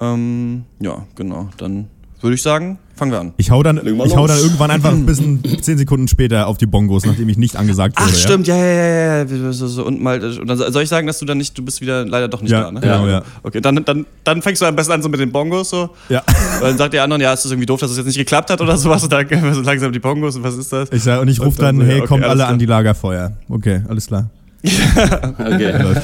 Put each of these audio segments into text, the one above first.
Ähm, ja, genau. Dann würde ich sagen, fangen wir an. Ich hau dann, ich hau dann irgendwann einfach ein bisschen zehn Sekunden später auf die Bongos, nachdem ich nicht angesagt wurde. Ach, stimmt, ja, ja, ja, ja. Und mal, und dann soll ich sagen, dass du dann nicht, du bist wieder leider doch nicht Ja, da, ne? genau, ja. Okay, dann, dann, dann fängst du am besten an so mit den Bongos so. Ja. Weil dann sagt der anderen, ja, ist das irgendwie doof, dass es jetzt nicht geklappt hat oder sowas. Und dann gehen wir so langsam die Bongos und was ist das? Ich sag, und ich rufe Und dann dann, ja, hey, okay, kommt alle klar. an die Lagerfeuer. Okay, alles klar. Okay.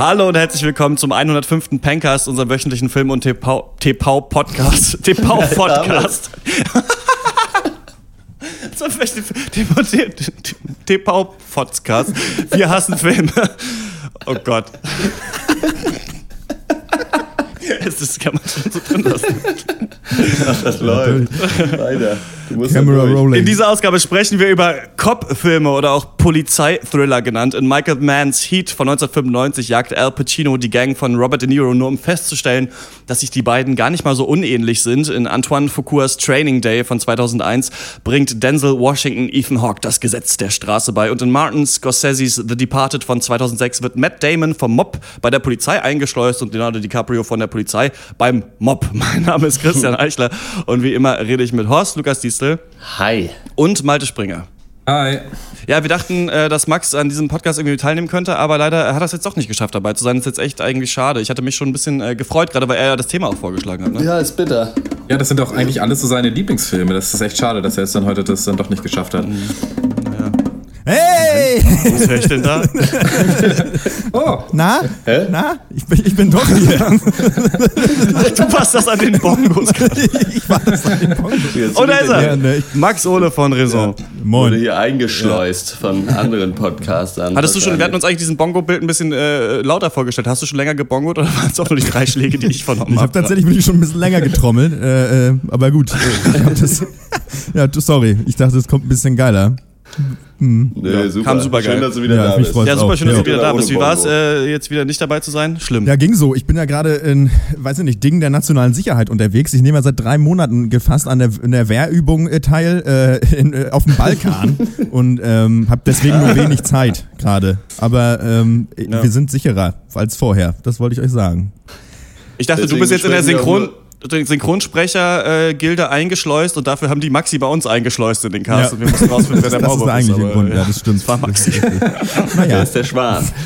Hallo und herzlich willkommen zum 105. Pencast, unserem wöchentlichen Film- und TV-Podcast. TV-Podcast. TV-Podcast. Wir hassen Filme. Oh Gott. Es ist, kann man schon so drin lassen. Das läuft. Weiter. Camera rolling. In dieser Ausgabe sprechen wir über Cop-Filme oder auch Polizeithriller genannt. In Michael Manns Heat von 1995 jagt Al Pacino die Gang von Robert De Niro, nur um festzustellen, dass sich die beiden gar nicht mal so unähnlich sind. In Antoine Fuquas Training Day von 2001 bringt Denzel Washington Ethan Hawke das Gesetz der Straße bei. Und in Martin Scorseses The Departed von 2006 wird Matt Damon vom Mob bei der Polizei eingeschleust und Leonardo DiCaprio von der Polizei beim Mob. Mein Name ist Christian Eichler und wie immer rede ich mit Horst Lukas Diestel Hi. und Malte Springer. Hi. Ja, wir dachten, äh, dass Max an diesem Podcast irgendwie teilnehmen könnte, aber leider hat er es jetzt doch nicht geschafft, dabei zu sein. Das ist jetzt echt eigentlich schade. Ich hatte mich schon ein bisschen äh, gefreut, gerade weil er ja das Thema auch vorgeschlagen hat. Ne? Ja, ist bitter. Ja, das sind doch eigentlich alles so seine Lieblingsfilme. Das ist echt schade, dass er jetzt dann heute das dann doch nicht geschafft hat. Hey! Was höre ich denn da? Oh, Na? Hä? Na? Ich bin, ich bin doch hier. Du passt das an den Bongos. ich war das an den Bongos. Jetzt Oh, da ist Ja, er. ne, ich- Max Ole von Raison. wurde Moin. hier eingeschleust von anderen Podcastern. Hattest du schon, wir hatten uns eigentlich diesen Bongo-Bild ein bisschen äh, lauter vorgestellt. Hast du schon länger gebongot oder waren es auch nur die drei Schläge, die ich vernommen Ich habe? habe tatsächlich wirklich schon ein bisschen länger getrommelt, äh, äh, aber gut. Ich hab das, ja, sorry. Ich dachte, es kommt ein bisschen geiler. Nee, super. kam super geil. Schön, dass du wieder Ja, da bist. Ja, super schön, dass Ja. du wieder da bist. Wie war es, äh, jetzt wieder nicht dabei zu sein? Schlimm. Ja, ging so. Ich bin ja gerade in, weiß ich nicht, Dingen der nationalen Sicherheit unterwegs. Ich nehme ja seit drei Monaten gefasst an der, in der Wehrübung äh, teil äh, in, äh, auf dem Balkan und ähm, habe deswegen nur wenig Zeit gerade. Aber ähm, Ja. wir sind sicherer als vorher. Das wollte ich euch sagen. Ich dachte, Deswegen du bist jetzt in der Synchron Synchronsprecher-Gilde eingeschleust und dafür haben die Maxi bei uns eingeschleust in den Cast Ja. und wir mussten rausfinden, wer der Das ist Maulwurf der eigentliche aber, Grund. äh, Ja, das stimmt. Das war Maxi. Der Naja, ist der Schwan.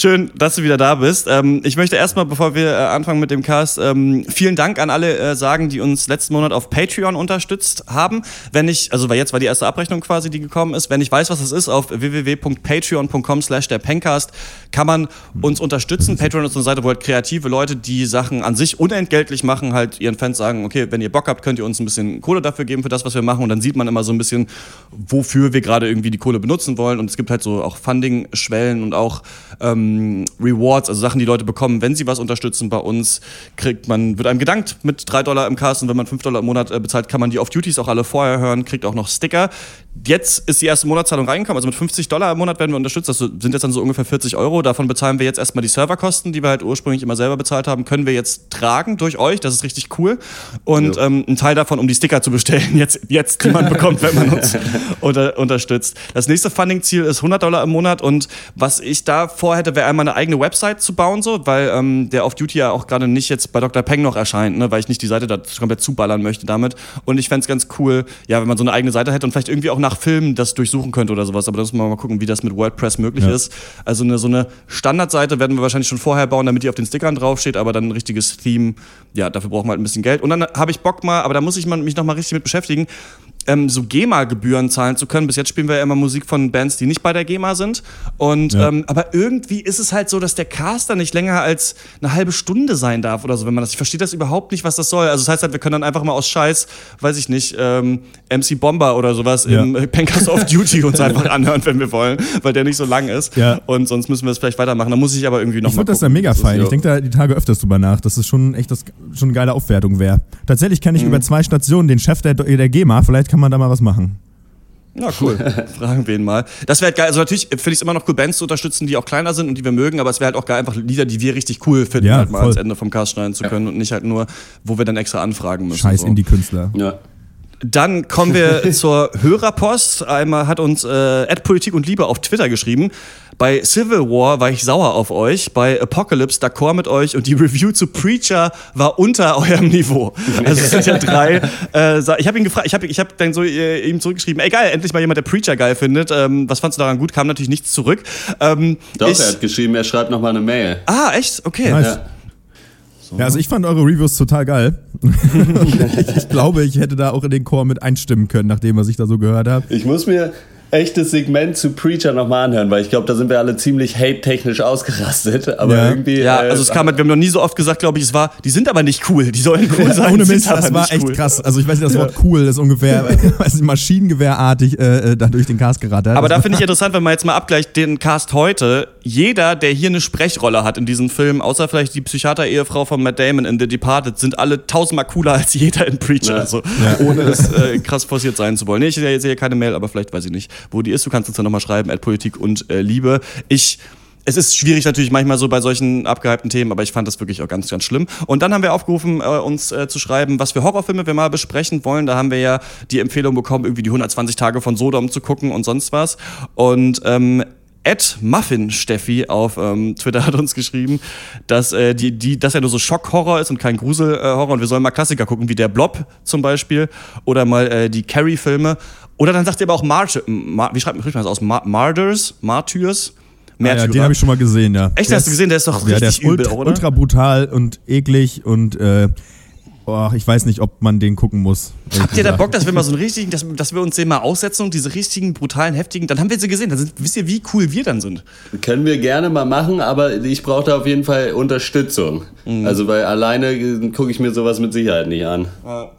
Schön, dass du wieder da bist. Ähm, ich möchte erstmal, bevor wir äh, anfangen mit dem Cast, ähm, vielen Dank an alle äh, sagen, die uns letzten Monat auf Patreon unterstützt haben. Wenn ich, also weil jetzt war die erste Abrechnung quasi, die gekommen ist. Wenn ich weiß, was das ist, auf www.patreon.com slash der Pencast kann man uns unterstützen. Patreon ist eine Seite, wo halt kreative Leute, die Sachen an sich unentgeltlich machen, halt ihren Fans sagen, okay, wenn ihr Bock habt, könnt ihr uns ein bisschen Kohle dafür geben für das, was wir machen. Und dann sieht man immer so ein bisschen, wofür wir gerade irgendwie die Kohle benutzen wollen. Und es gibt halt so auch Funding-Schwellen und auch ähm, Rewards, also Sachen, die Leute bekommen, wenn sie was unterstützen bei uns, kriegt man, wird einem gedankt mit 3 Dollar im Cast und wenn man 5 Dollar im Monat äh, bezahlt, kann man die Off-Duties auch alle vorher hören, kriegt auch noch Sticker. Jetzt ist die erste Monatszahlung reingekommen, also mit 50 Dollar im Monat werden wir unterstützt, das sind jetzt dann so ungefähr 40 Euro. Davon bezahlen wir jetzt erstmal die Serverkosten, die wir halt ursprünglich immer selber bezahlt haben, können wir jetzt tragen durch euch, das ist richtig cool. Und Ja. ähm, ein Teil davon, um die Sticker zu bestellen, jetzt, jetzt die man bekommt, wenn man uns unter, unterstützt. Das nächste Funding-Ziel ist 100 Dollar im Monat und was ich da vorhätte, wäre einmal eine eigene Website zu bauen, so, weil ähm, der Off-Duty ja auch gerade nicht jetzt bei Dr. Peng noch erscheint, ne, weil ich nicht die Seite da komplett zuballern möchte damit. Und ich fände es ganz cool, ja, wenn man so eine eigene Seite hätte und vielleicht irgendwie auch nach Filmen das durchsuchen könnte oder sowas. Aber da muss man mal gucken, wie das mit WordPress möglich Ja. ist. Also eine, so eine Standardseite werden wir wahrscheinlich schon vorher bauen, damit die auf den Stickern draufsteht, aber dann ein richtiges Theme, ja, dafür brauchen wir halt ein bisschen Geld. Und dann habe ich Bock mal, aber da muss ich mich noch mal richtig mit beschäftigen, ähm, so GEMA-Gebühren zahlen zu können. Bis jetzt spielen wir ja immer Musik von Bands, die nicht bei der GEMA sind. Und Ja. ähm, aber irgendwie ist es halt so, dass der Caster nicht länger als eine halbe Stunde sein darf oder so, wenn man das. Ich verstehe das überhaupt nicht, was das soll. Also das heißt halt, wir können dann einfach mal aus Scheiß, weiß ich nicht, ähm, MC Bomber oder sowas Ja. im Pencast of Duty uns einfach anhören, wenn wir wollen, weil der nicht so lang ist. Ja. Und sonst müssen wir es vielleicht weitermachen. Da muss ich aber irgendwie noch Ich finde das ja mega fein. ja. Ich denke da die Tage öfters drüber nach, dass es schon echt das, schon eine geile Aufwertung wäre. Tatsächlich kenne ich Mhm. über zwei Stationen den Chef der, der GEMA. Vielleicht kann man da mal was machen. Ja, cool. Fragen wir ihn mal. Das wäre halt geil. Also natürlich finde ich es immer noch cool, Bands zu unterstützen, die auch kleiner sind und die wir mögen, aber es wäre halt auch geil, einfach Lieder, die wir richtig cool finden, Ja, halt mal voll. ans Ende vom Cast schneiden zu können und nicht halt nur, wo wir dann extra anfragen müssen. Scheiß so. Indie-Künstler. Ja. Dann kommen wir zur Hörerpost. Einmal hat uns äh, Politik und Liebe auf Twitter geschrieben. Bei Civil War war ich sauer auf euch, bei Apocalypse d'accord mit euch und die Review zu Preacher war unter eurem Niveau. Also es sind ja drei. Äh, ich habe ihn gefragt, ich habe ich hab dann so äh, ihm zurückgeschrieben, ey geil, endlich mal jemand, der Preacher geil findet. Ähm, was fandst du daran gut? Kam natürlich nichts zurück. Ähm, Doch, ich, er hat geschrieben, er schreibt nochmal eine Mail. ah, echt? Okay. Nice. Ja. Ja, also ich fand eure Reviews total geil. ich glaube, ich hätte da auch in den Chor mit einstimmen können, nach dem, was ich da so gehört habe. Ich muss mir echtes Segment zu Preacher nochmal anhören, weil ich glaube, da sind wir alle ziemlich hate-technisch ausgerastet. Aber Ja. irgendwie. Ja, äh, also es kam halt, wir haben noch nie so oft gesagt, glaube ich, es war, die sind aber nicht cool, die sollen cool sein. Ohne Mist, das war echt cool. krass. Also ich weiß nicht, das Wort cool ist ungefähr, weiß nicht, maschinengewehrartig äh, äh, da durch den Cast gerattert. Aber da Das finde ich interessant, wenn man jetzt mal abgleicht, den Cast heute, jeder, der hier eine Sprechrolle hat in diesem Film, außer vielleicht die Psychiater-Ehefrau von Matt Damon in The Departed, sind alle tausendmal cooler als jeder in Preacher. Ja. Also, ohne es äh, krass forciert sein zu wollen. Nee, ich sehe sehe keine Mail, aber vielleicht weiß ich nicht, wo die ist. Du kannst uns dann nochmal schreiben, at Politik und äh, Liebe. Ich es ist schwierig natürlich manchmal so bei solchen abgehypten Themen, aber ich fand das wirklich auch ganz, ganz schlimm. Und dann haben wir aufgerufen, äh, uns äh, zu schreiben, was für Horrorfilme wir mal besprechen wollen. Da haben wir ja die Empfehlung bekommen, irgendwie die 120 Tage von Sodom zu gucken und sonst was. Und ähm, Ed Muffin Steffi auf ähm, Twitter hat uns geschrieben, dass, äh, die, die, dass er nur so Schockhorror ist und kein Gruselhorror und wir sollen mal Klassiker gucken, wie der Blob zum Beispiel oder mal äh, die Carrie-Filme. Oder dann sagt er aber auch March, Mar wie schreibt man das aus? Mar Martyrs? Martyrs? Ah, ja, Märtyrer. den habe ich schon mal gesehen, ja. Echt, Der hast du ist- gesehen? Der ist doch Ja, der richtig ist übel, ultra, oder? ultra brutal und eklig und äh, oh, ich weiß nicht, ob man den gucken muss. Habt ihr da. Bock, dass wir mal so einen richtigen, dass, dass wir uns den mal aussetzen und diese richtigen, brutalen, heftigen, dann haben wir sie gesehen. Dann sind, wisst ihr, wie cool wir dann sind. Können wir gerne mal machen, aber ich brauche da auf jeden Fall Unterstützung. Mhm. Also, weil alleine gucke ich mir sowas mit Sicherheit nicht an. Ich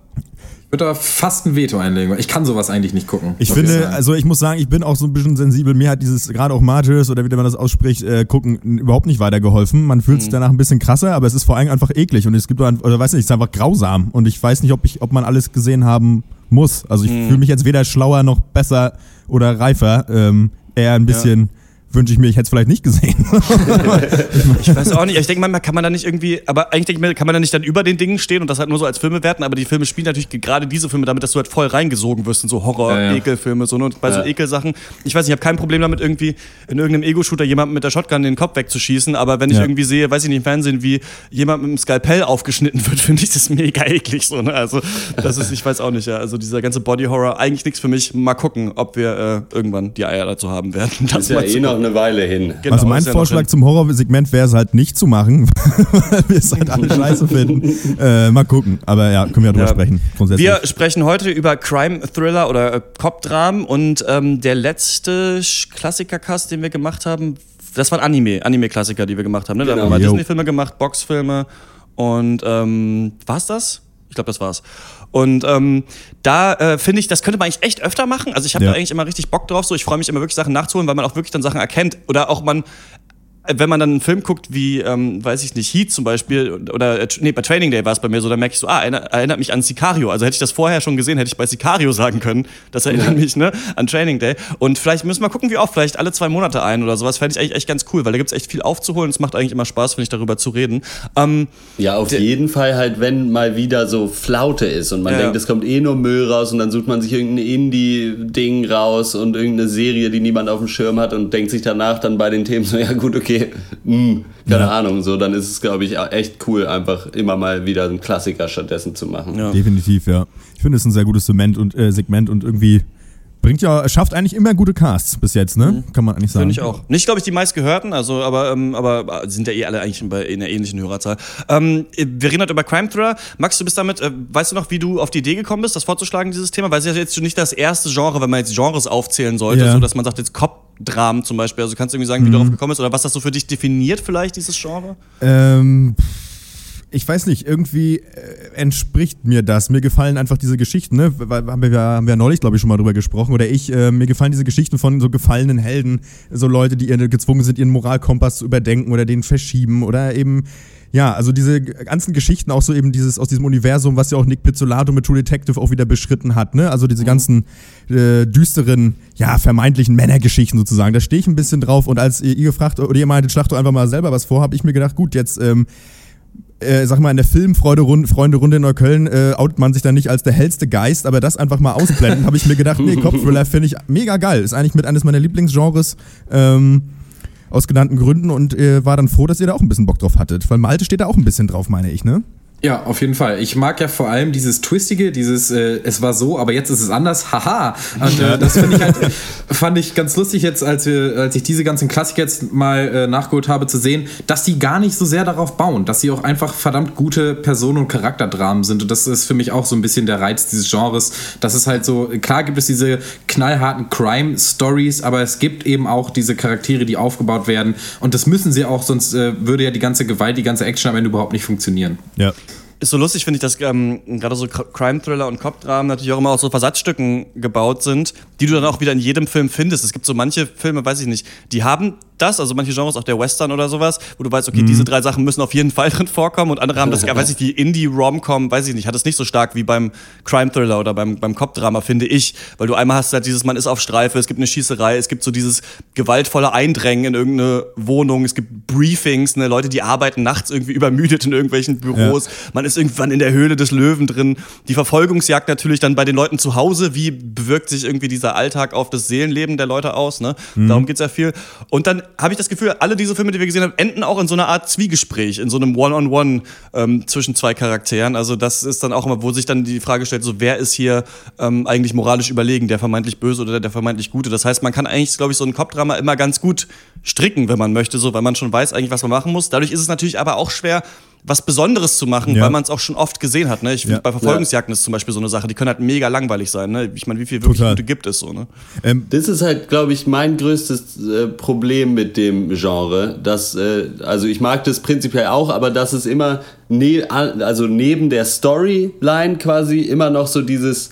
würde da fast ein Veto einlegen, weil ich kann sowas eigentlich nicht gucken. Ich finde, sagen. also ich muss sagen, ich bin auch so ein bisschen sensibel. Mir hat dieses, gerade auch Martyrs oder wie man das ausspricht, äh, gucken, überhaupt nicht weitergeholfen. Man fühlt Mhm. sich danach ein bisschen krasser, aber es ist vor allem einfach eklig und es gibt, ein- oder weiß nicht, es ist einfach grausam und ich weiß nicht, ob ich, ob man alles gesehen haben muss. Also ich Mhm. fühle mich jetzt weder schlauer noch besser oder reifer. Ähm, eher ein bisschen wünsche ich mir, ich hätte es vielleicht nicht gesehen. Ich weiß auch nicht. Ich denke manchmal kann man da nicht irgendwie, aber eigentlich denke ich mir, kann man da nicht dann über den Dingen stehen und das halt nur so als Filme werten, aber die Filme spielen natürlich gerade diese Filme damit, dass du halt voll reingesogen wirst in so Horror, Ja, ja. Ekelfilme, so, ne? und bei so Ja. Ekelsachen. Ich weiß nicht, ich habe kein Problem damit, irgendwie in irgendeinem Ego-Shooter jemanden mit der Shotgun den Kopf wegzuschießen, aber wenn ich Ja. irgendwie sehe, weiß ich nicht, im Fernsehen, wie jemand mit dem Skalpell aufgeschnitten wird, finde ich das mega eklig, so, ne? Also, das ist, ich weiß auch nicht, ja. Also, dieser ganze Body-Horror, eigentlich nichts für mich. Mal gucken, ob wir äh, irgendwann die Eier dazu haben werden. Das Ist ja mal eh noch. Eine Weile hin. Genau, also mein Vorschlag zum Horrorsegment wäre es halt nicht zu machen, weil wir es halt alle scheiße finden. Äh, mal gucken. Aber ja, können wir ja drüber Ja. sprechen. Grundsätzlich. Wir sprechen heute über Crime-Thriller oder äh, Cop-Dramen und ähm, der letzte Klassiker-Cast, den wir gemacht haben, das waren Anime, Anime-Klassiker, die wir gemacht haben. Ne? Da Genau. haben wir mal Jo. Disney-Filme gemacht, Boxfilme und ähm, war's das? Ich glaube, das war's. Und ähm, da äh, finde ich, das könnte man eigentlich echt öfter machen. Also ich habe Ja. da eigentlich immer richtig Bock drauf. So, ich freue mich immer wirklich Sachen nachzuholen, weil man auch wirklich dann Sachen erkennt oder auch man wenn man dann einen Film guckt, wie, ähm, weiß ich nicht, Heat zum Beispiel, oder, äh, nee, bei Training Day war es bei mir so, da merke ich so, ah, erinnert, erinnert mich an Sicario. Also hätte ich das vorher schon gesehen, hätte ich bei Sicario sagen können. Das erinnert mich, ne, an Training Day. Und vielleicht müssen wir gucken, wie oft, vielleicht alle zwei Monate ein oder sowas, fände ich eigentlich echt ganz cool, weil da gibt's echt viel aufzuholen. Es macht eigentlich immer Spaß, finde ich, darüber zu reden. Ähm, Ja, auf jeden Fall halt, wenn mal wieder so Flaute ist und man Ja. denkt, es kommt eh nur Müll raus und dann sucht man sich irgendein Indie-Ding raus und irgendeine Serie, die niemand auf dem Schirm hat und denkt sich danach dann bei den Themen so, ja gut, okay, hm, keine Ja. Ahnung, so, dann ist es, glaube ich, echt cool, einfach immer mal wieder einen Klassiker stattdessen zu machen. Ja. Definitiv, ja. Ich finde es ein sehr gutes Segment und, äh, Segment und irgendwie bringt ja, schafft eigentlich immer gute Casts bis jetzt, ne? Kann man eigentlich sagen. Finde ich auch. Nicht, glaube ich, die meistgehörten, also, aber, ähm, aber äh, sind ja eh alle eigentlich in, einer ähnlichen Hörerzahl. Ähm, wir reden heute über Crime Thriller. Max, du bist damit, äh, weißt du noch, wie du auf die Idee gekommen bist, das vorzuschlagen, dieses Thema? Weil es ist ja jetzt schon nicht das erste Genre, wenn man jetzt Genres aufzählen sollte, Ja. so dass man sagt, jetzt Cop-Dramen zum Beispiel. Also kannst du irgendwie sagen, wie du darauf gekommen bist oder was das so für dich definiert, vielleicht, dieses Genre? Ähm, ich weiß nicht, irgendwie äh, entspricht mir das. Mir gefallen einfach diese Geschichten, ne? Weil- Haben wir, ja- haben wir neulich, glaube ich, schon mal drüber gesprochen. Oder ich, äh, mir gefallen diese Geschichten von so gefallenen Helden, so Leute, die gezwungen sind, ihren Moralkompass zu überdenken oder den verschieben oder eben ja, also diese ganzen Geschichten, auch so eben dieses aus diesem Universum, was ja auch Nick Pizzolato mit True Detective auch wieder beschritten hat, ne? Also diese ganzen äh, düsteren, ja, vermeintlichen Männergeschichten sozusagen. Da stehe ich ein bisschen drauf. Und als ihr, ihr gefragt oder ihr meintet, schlag doch einfach mal selber was vor, habe ich mir gedacht, gut, jetzt ähm, äh, sag mal, in der Filmfreunde-Runde in Neukölln äh, outet man sich dann nicht als der hellste Geist, aber das einfach mal ausblenden, habe ich mir gedacht, nee, Cop-Thriller finde ich mega geil. Ist eigentlich mit eines meiner Lieblingsgenres. Ähm, aus genannten Gründen und äh, war dann froh, dass ihr da auch ein bisschen Bock drauf hattet. Weil Malte steht da auch ein bisschen drauf, meine ich, ne? Ja, auf jeden Fall. Ich mag ja vor allem dieses Twistige, dieses äh, es war so, aber jetzt ist es anders, haha. Und äh, das ich halt, fand ich ganz lustig jetzt, als, wir, als ich diese ganzen Klassiker jetzt mal äh, nachgeholt habe, zu sehen, dass die gar nicht so sehr darauf bauen, dass sie auch einfach verdammt gute Personen- und Charakterdramen sind. Und das ist für mich auch so ein bisschen der Reiz dieses Genres. Das ist halt so, klar gibt es diese knallharten Crime-Stories, aber es gibt eben auch diese Charaktere, die aufgebaut werden. Und das müssen sie auch, sonst äh, würde ja die ganze Gewalt, die ganze Action am Ende überhaupt nicht funktionieren. Ja. Ist so lustig, finde ich, dass ähm, gerade so Crime-Thriller und Cop-Dramen natürlich auch immer aus so Versatzstücken gebaut sind, die du dann auch wieder in jedem Film findest. Es gibt so manche Filme, weiß ich nicht, die haben das, also manche Genres, auch der Western oder sowas, wo du weißt, okay, mhm. diese drei Sachen müssen auf jeden Fall drin vorkommen und andere haben das, weiß ich, die Indie-Rom-Com, weiß ich nicht, hat es nicht so stark wie beim Crime-Thriller oder beim, beim Cop-Drama, finde ich, weil du einmal hast halt dieses, man ist auf Streife, es gibt eine Schießerei, es gibt so dieses gewaltvolle Eindrängen in irgendeine Wohnung, es gibt Briefings, ne, Leute, die arbeiten nachts irgendwie übermüdet in irgendwelchen Büros, ja. man ist irgendwann in der Höhle des Löwen drin, die Verfolgungsjagd natürlich dann bei den Leuten zu Hause, wie bewirkt sich irgendwie dieser Alltag auf das Seelenleben der Leute aus, ne, mhm. darum geht's ja viel und dann habe ich das Gefühl, alle diese Filme, die wir gesehen haben, enden auch in so einer Art Zwiegespräch, in so einem One-on-One -on -One, ähm, zwischen zwei Charakteren. Also das ist dann auch immer, wo sich dann die Frage stellt, so wer ist hier ähm, eigentlich moralisch überlegen, der vermeintlich Böse oder der vermeintlich Gute. Das heißt, man kann eigentlich, glaube ich, so ein Kopfdrama immer ganz gut stricken, wenn man möchte, so, weil man schon weiß eigentlich, was man machen muss. Dadurch ist es natürlich aber auch schwer, was Besonderes zu machen, ja. weil man es auch schon oft gesehen hat. Ne? Ich ja. bei Verfolgungsjagden ist zum Beispiel so eine Sache, die können halt mega langweilig sein. Ne? Ich meine, wie viel wirklich Total. gute gibt es so? Ne? Ähm, das ist halt, glaube ich, mein größtes äh, Problem mit dem Genre. Dass, äh, also ich mag das prinzipiell auch, aber dass es immer ne also neben der Storyline quasi immer noch so dieses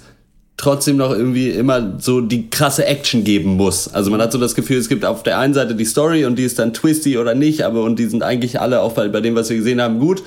trotzdem noch irgendwie immer so die krasse Action geben muss. Also man hat so das Gefühl, es gibt auf der einen Seite die Story und die ist dann twisty oder nicht, aber und die sind eigentlich alle auch bei, bei dem, was wir gesehen haben, gut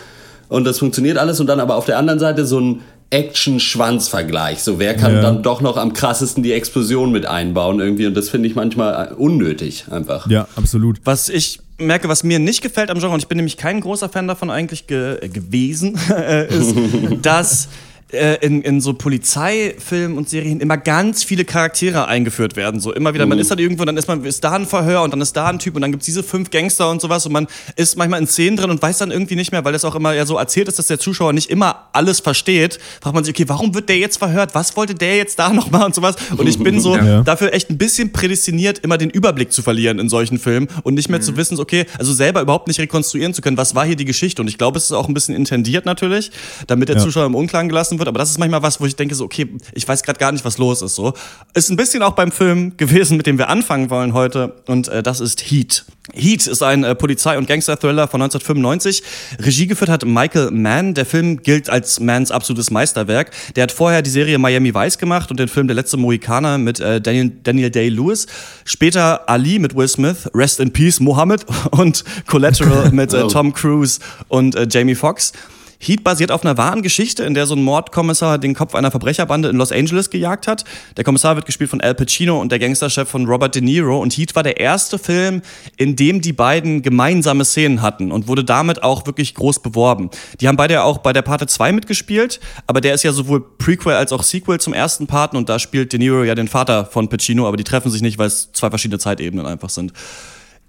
und das funktioniert alles und dann aber auf der anderen Seite so ein Action-Schwanz-Vergleich. So, wer kann ja. dann doch noch am krassesten die Explosion mit einbauen irgendwie und das finde ich manchmal unnötig einfach. Ja, absolut. Was ich merke, was mir nicht gefällt am Genre, und ich bin nämlich kein großer Fan davon eigentlich ge äh, gewesen, ist, dass äh, in, in so Polizeifilmen und Serien immer ganz viele Charaktere eingeführt werden. So immer wieder, mhm. man ist halt irgendwo, dann ist man ist da ein Verhör und dann ist da ein Typ und dann gibt es diese fünf Gangster und sowas und man ist manchmal in Szenen drin und weiß dann irgendwie nicht mehr, weil das auch immer ja so erzählt ist, dass der Zuschauer nicht immer alles versteht. Fragt man sich, okay, warum wird der jetzt verhört? Was wollte der jetzt da nochmal und sowas? Und ich bin so ja. dafür echt ein bisschen prädestiniert, immer den Überblick zu verlieren in solchen Filmen und nicht mehr mhm. zu wissen, okay, also selber überhaupt nicht rekonstruieren zu können, was war hier die Geschichte. Und ich glaube, es ist auch ein bisschen intendiert natürlich, damit der ja. Zuschauer im Unklaren gelassen wird, aber das ist manchmal was, wo ich denke so, okay, ich weiß gerade gar nicht, was los ist. So ist ein bisschen auch beim Film gewesen, mit dem wir anfangen wollen heute, und äh, das ist Heat. Heat ist ein äh, Polizei- und Gangster-Thriller von 1995. Regie geführt hat Michael Mann. Der Film gilt als Manns absolutes Meisterwerk. Der hat vorher die Serie Miami Vice gemacht und den Film Der letzte Mohikaner mit äh, Daniel, Daniel Day-Lewis. Später Ali mit Will Smith, Rest in Peace Mohammed und Collateral mit äh, Tom Cruise und äh, Jamie Foxx. Heat basiert auf einer wahren Geschichte, in der so ein Mordkommissar den Kopf einer Verbrecherbande in Los Angeles gejagt hat. Der Kommissar wird gespielt von Al Pacino und der Gangsterchef von Robert De Niro. Und Heat war der erste Film, in dem die beiden gemeinsame Szenen hatten und wurde damit auch wirklich groß beworben. Die haben beide auch bei der Parte 2 mitgespielt, aber der ist ja sowohl Prequel als auch Sequel zum ersten Parten und da spielt De Niro ja den Vater von Pacino, aber die treffen sich nicht, weil es zwei verschiedene Zeitebenen einfach sind.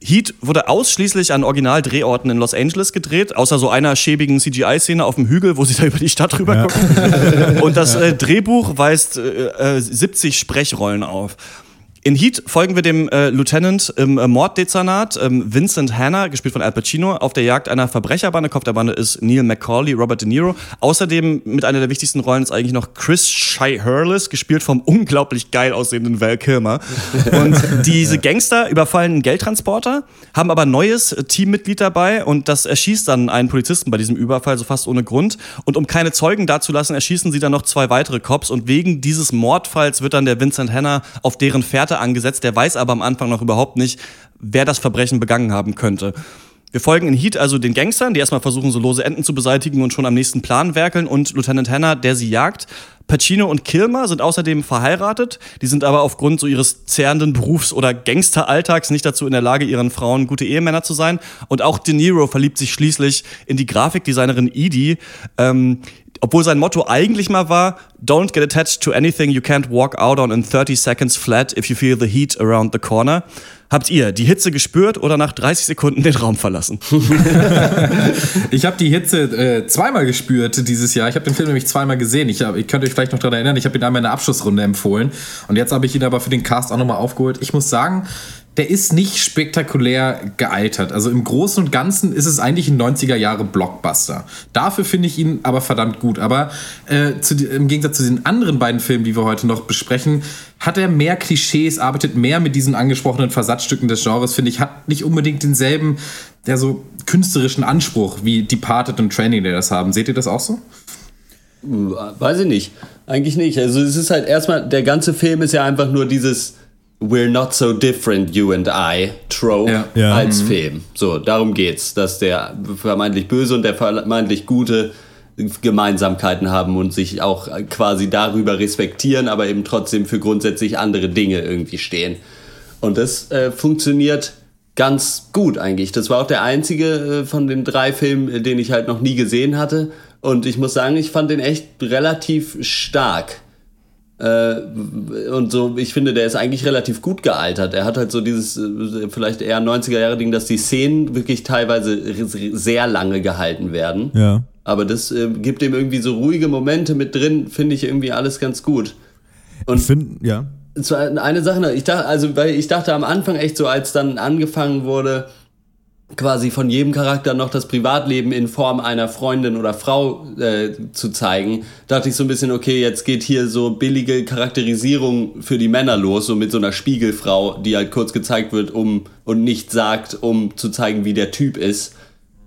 Heat wurde ausschließlich an Originaldrehorten in Los Angeles gedreht, außer so einer schäbigen CGI-Szene auf dem Hügel, wo sie da über die Stadt rüber ja. gucken. Und das äh, Drehbuch weist äh, 70 äh, Sprechrollen auf. In Heat folgen wir dem äh, Lieutenant im äh, Morddezernat, ähm, Vincent Hanna, gespielt von Al Pacino, auf der Jagd einer Verbrecherbande. Kopf der Bande ist Neil McCauley, Robert De Niro. Außerdem mit einer der wichtigsten Rollen ist eigentlich noch Chris Shai Hurles, gespielt vom unglaublich geil aussehenden Val Kilmer. Und diese Gangster überfallen einen Geldtransporter, haben aber ein neues äh, Teammitglied dabei und das erschießt dann einen Polizisten bei diesem Überfall, so fast ohne Grund. Und um keine Zeugen dazulassen, erschießen sie dann noch zwei weitere Cops und wegen dieses Mordfalls wird dann der Vincent Hanna auf deren Fährte angesetzt. Der weiß aber am Anfang noch überhaupt nicht, wer das Verbrechen begangen haben könnte. wir folgen in Heat also den Gangstern, die erstmal versuchen, so lose Enden zu beseitigen und schon am nächsten Plan werkeln und Lieutenant Hannah, der sie jagt. Pacino und Kilmer sind außerdem verheiratet. Die sind aber aufgrund so ihres zehrenden Berufs- oder Gangsteralltags nicht dazu in der Lage, ihren Frauen gute Ehemänner zu sein. Und auch De Niro verliebt sich schließlich in die Grafikdesignerin Edie. Ähm, obwohl sein Motto eigentlich mal war, Don't get attached to anything you can't walk out on in 30 seconds flat if you feel the heat around the corner. Habt ihr die Hitze gespürt oder nach 30 Sekunden den Raum verlassen? ich habe die Hitze äh, zweimal gespürt dieses Jahr. Ich habe den Film nämlich zweimal gesehen. Ich, hab, ich könnte euch vielleicht noch daran erinnern, ich habe ihn einmal in der Abschlussrunde empfohlen. Und jetzt habe ich ihn aber für den Cast auch nochmal aufgeholt. Ich muss sagen, der ist nicht spektakulär gealtert. Also im Großen und Ganzen ist es eigentlich ein 90er Jahre Blockbuster. Dafür finde ich ihn aber verdammt gut. Aber äh, zu, im Gegensatz zu den anderen beiden Filmen, die wir heute noch besprechen, hat er mehr Klischees, arbeitet mehr mit diesen angesprochenen Versatzstücken des Genres, finde ich, hat nicht unbedingt denselben, der so künstlerischen Anspruch wie Departed und Training, der das haben. Seht ihr das auch so? Weiß ich nicht. Eigentlich nicht. Also es ist halt erstmal, der ganze Film ist ja einfach nur dieses We're not so different, you and I, Trope ja. Ja. als mhm. Film. So, darum geht's, dass der vermeintlich Böse und der vermeintlich Gute Gemeinsamkeiten haben und sich auch quasi darüber respektieren, aber eben trotzdem für grundsätzlich andere Dinge irgendwie stehen. Und das äh, funktioniert ganz gut eigentlich. Das war auch der einzige äh, von den drei Filmen, den ich halt noch nie gesehen hatte. Und ich muss sagen, ich fand den echt relativ stark. Äh, und so, ich finde, der ist eigentlich relativ gut gealtert. Er hat halt so dieses äh, vielleicht eher 90er-Jahre-Ding, dass die Szenen wirklich teilweise sehr lange gehalten werden. Ja. Aber das äh, gibt ihm irgendwie so ruhige Momente mit drin, finde ich irgendwie alles ganz gut. Und ich finde, ja. Eine Sache, ich dachte, also, weil ich dachte am Anfang echt so, als dann angefangen wurde, quasi von jedem Charakter noch das Privatleben in Form einer Freundin oder Frau äh, zu zeigen, dachte ich so ein bisschen, okay, jetzt geht hier so billige Charakterisierung für die Männer los, so mit so einer Spiegelfrau, die halt kurz gezeigt wird, um und nicht sagt, um zu zeigen, wie der Typ ist.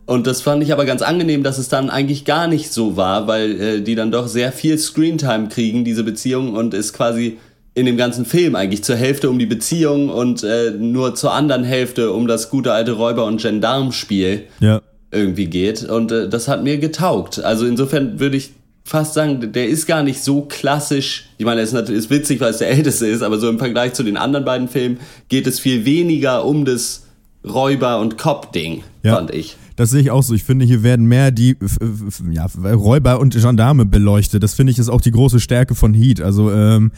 Und das fand ich aber ganz angenehm, dass es dann eigentlich gar nicht so war, weil äh, die dann doch sehr viel Screentime kriegen, diese Beziehung, und es quasi in dem ganzen Film eigentlich zur Hälfte um die Beziehung und äh, nur zur anderen Hälfte um das gute alte Räuber- und Gendarmspiel ja. irgendwie geht. Und äh, das hat mir getaugt. Also insofern würde ich fast sagen, der ist gar nicht so klassisch. Ich meine, er ist natürlich ist witzig, weil es der älteste ist, aber so im Vergleich zu den anderen beiden Filmen geht es viel weniger um das Räuber- und Cop-Ding, ja. fand ich. Das sehe ich auch so. Ich finde, hier werden mehr die ja, Räuber und Gendarme beleuchtet. Das finde ich ist auch die große Stärke von Heat. Also ähm,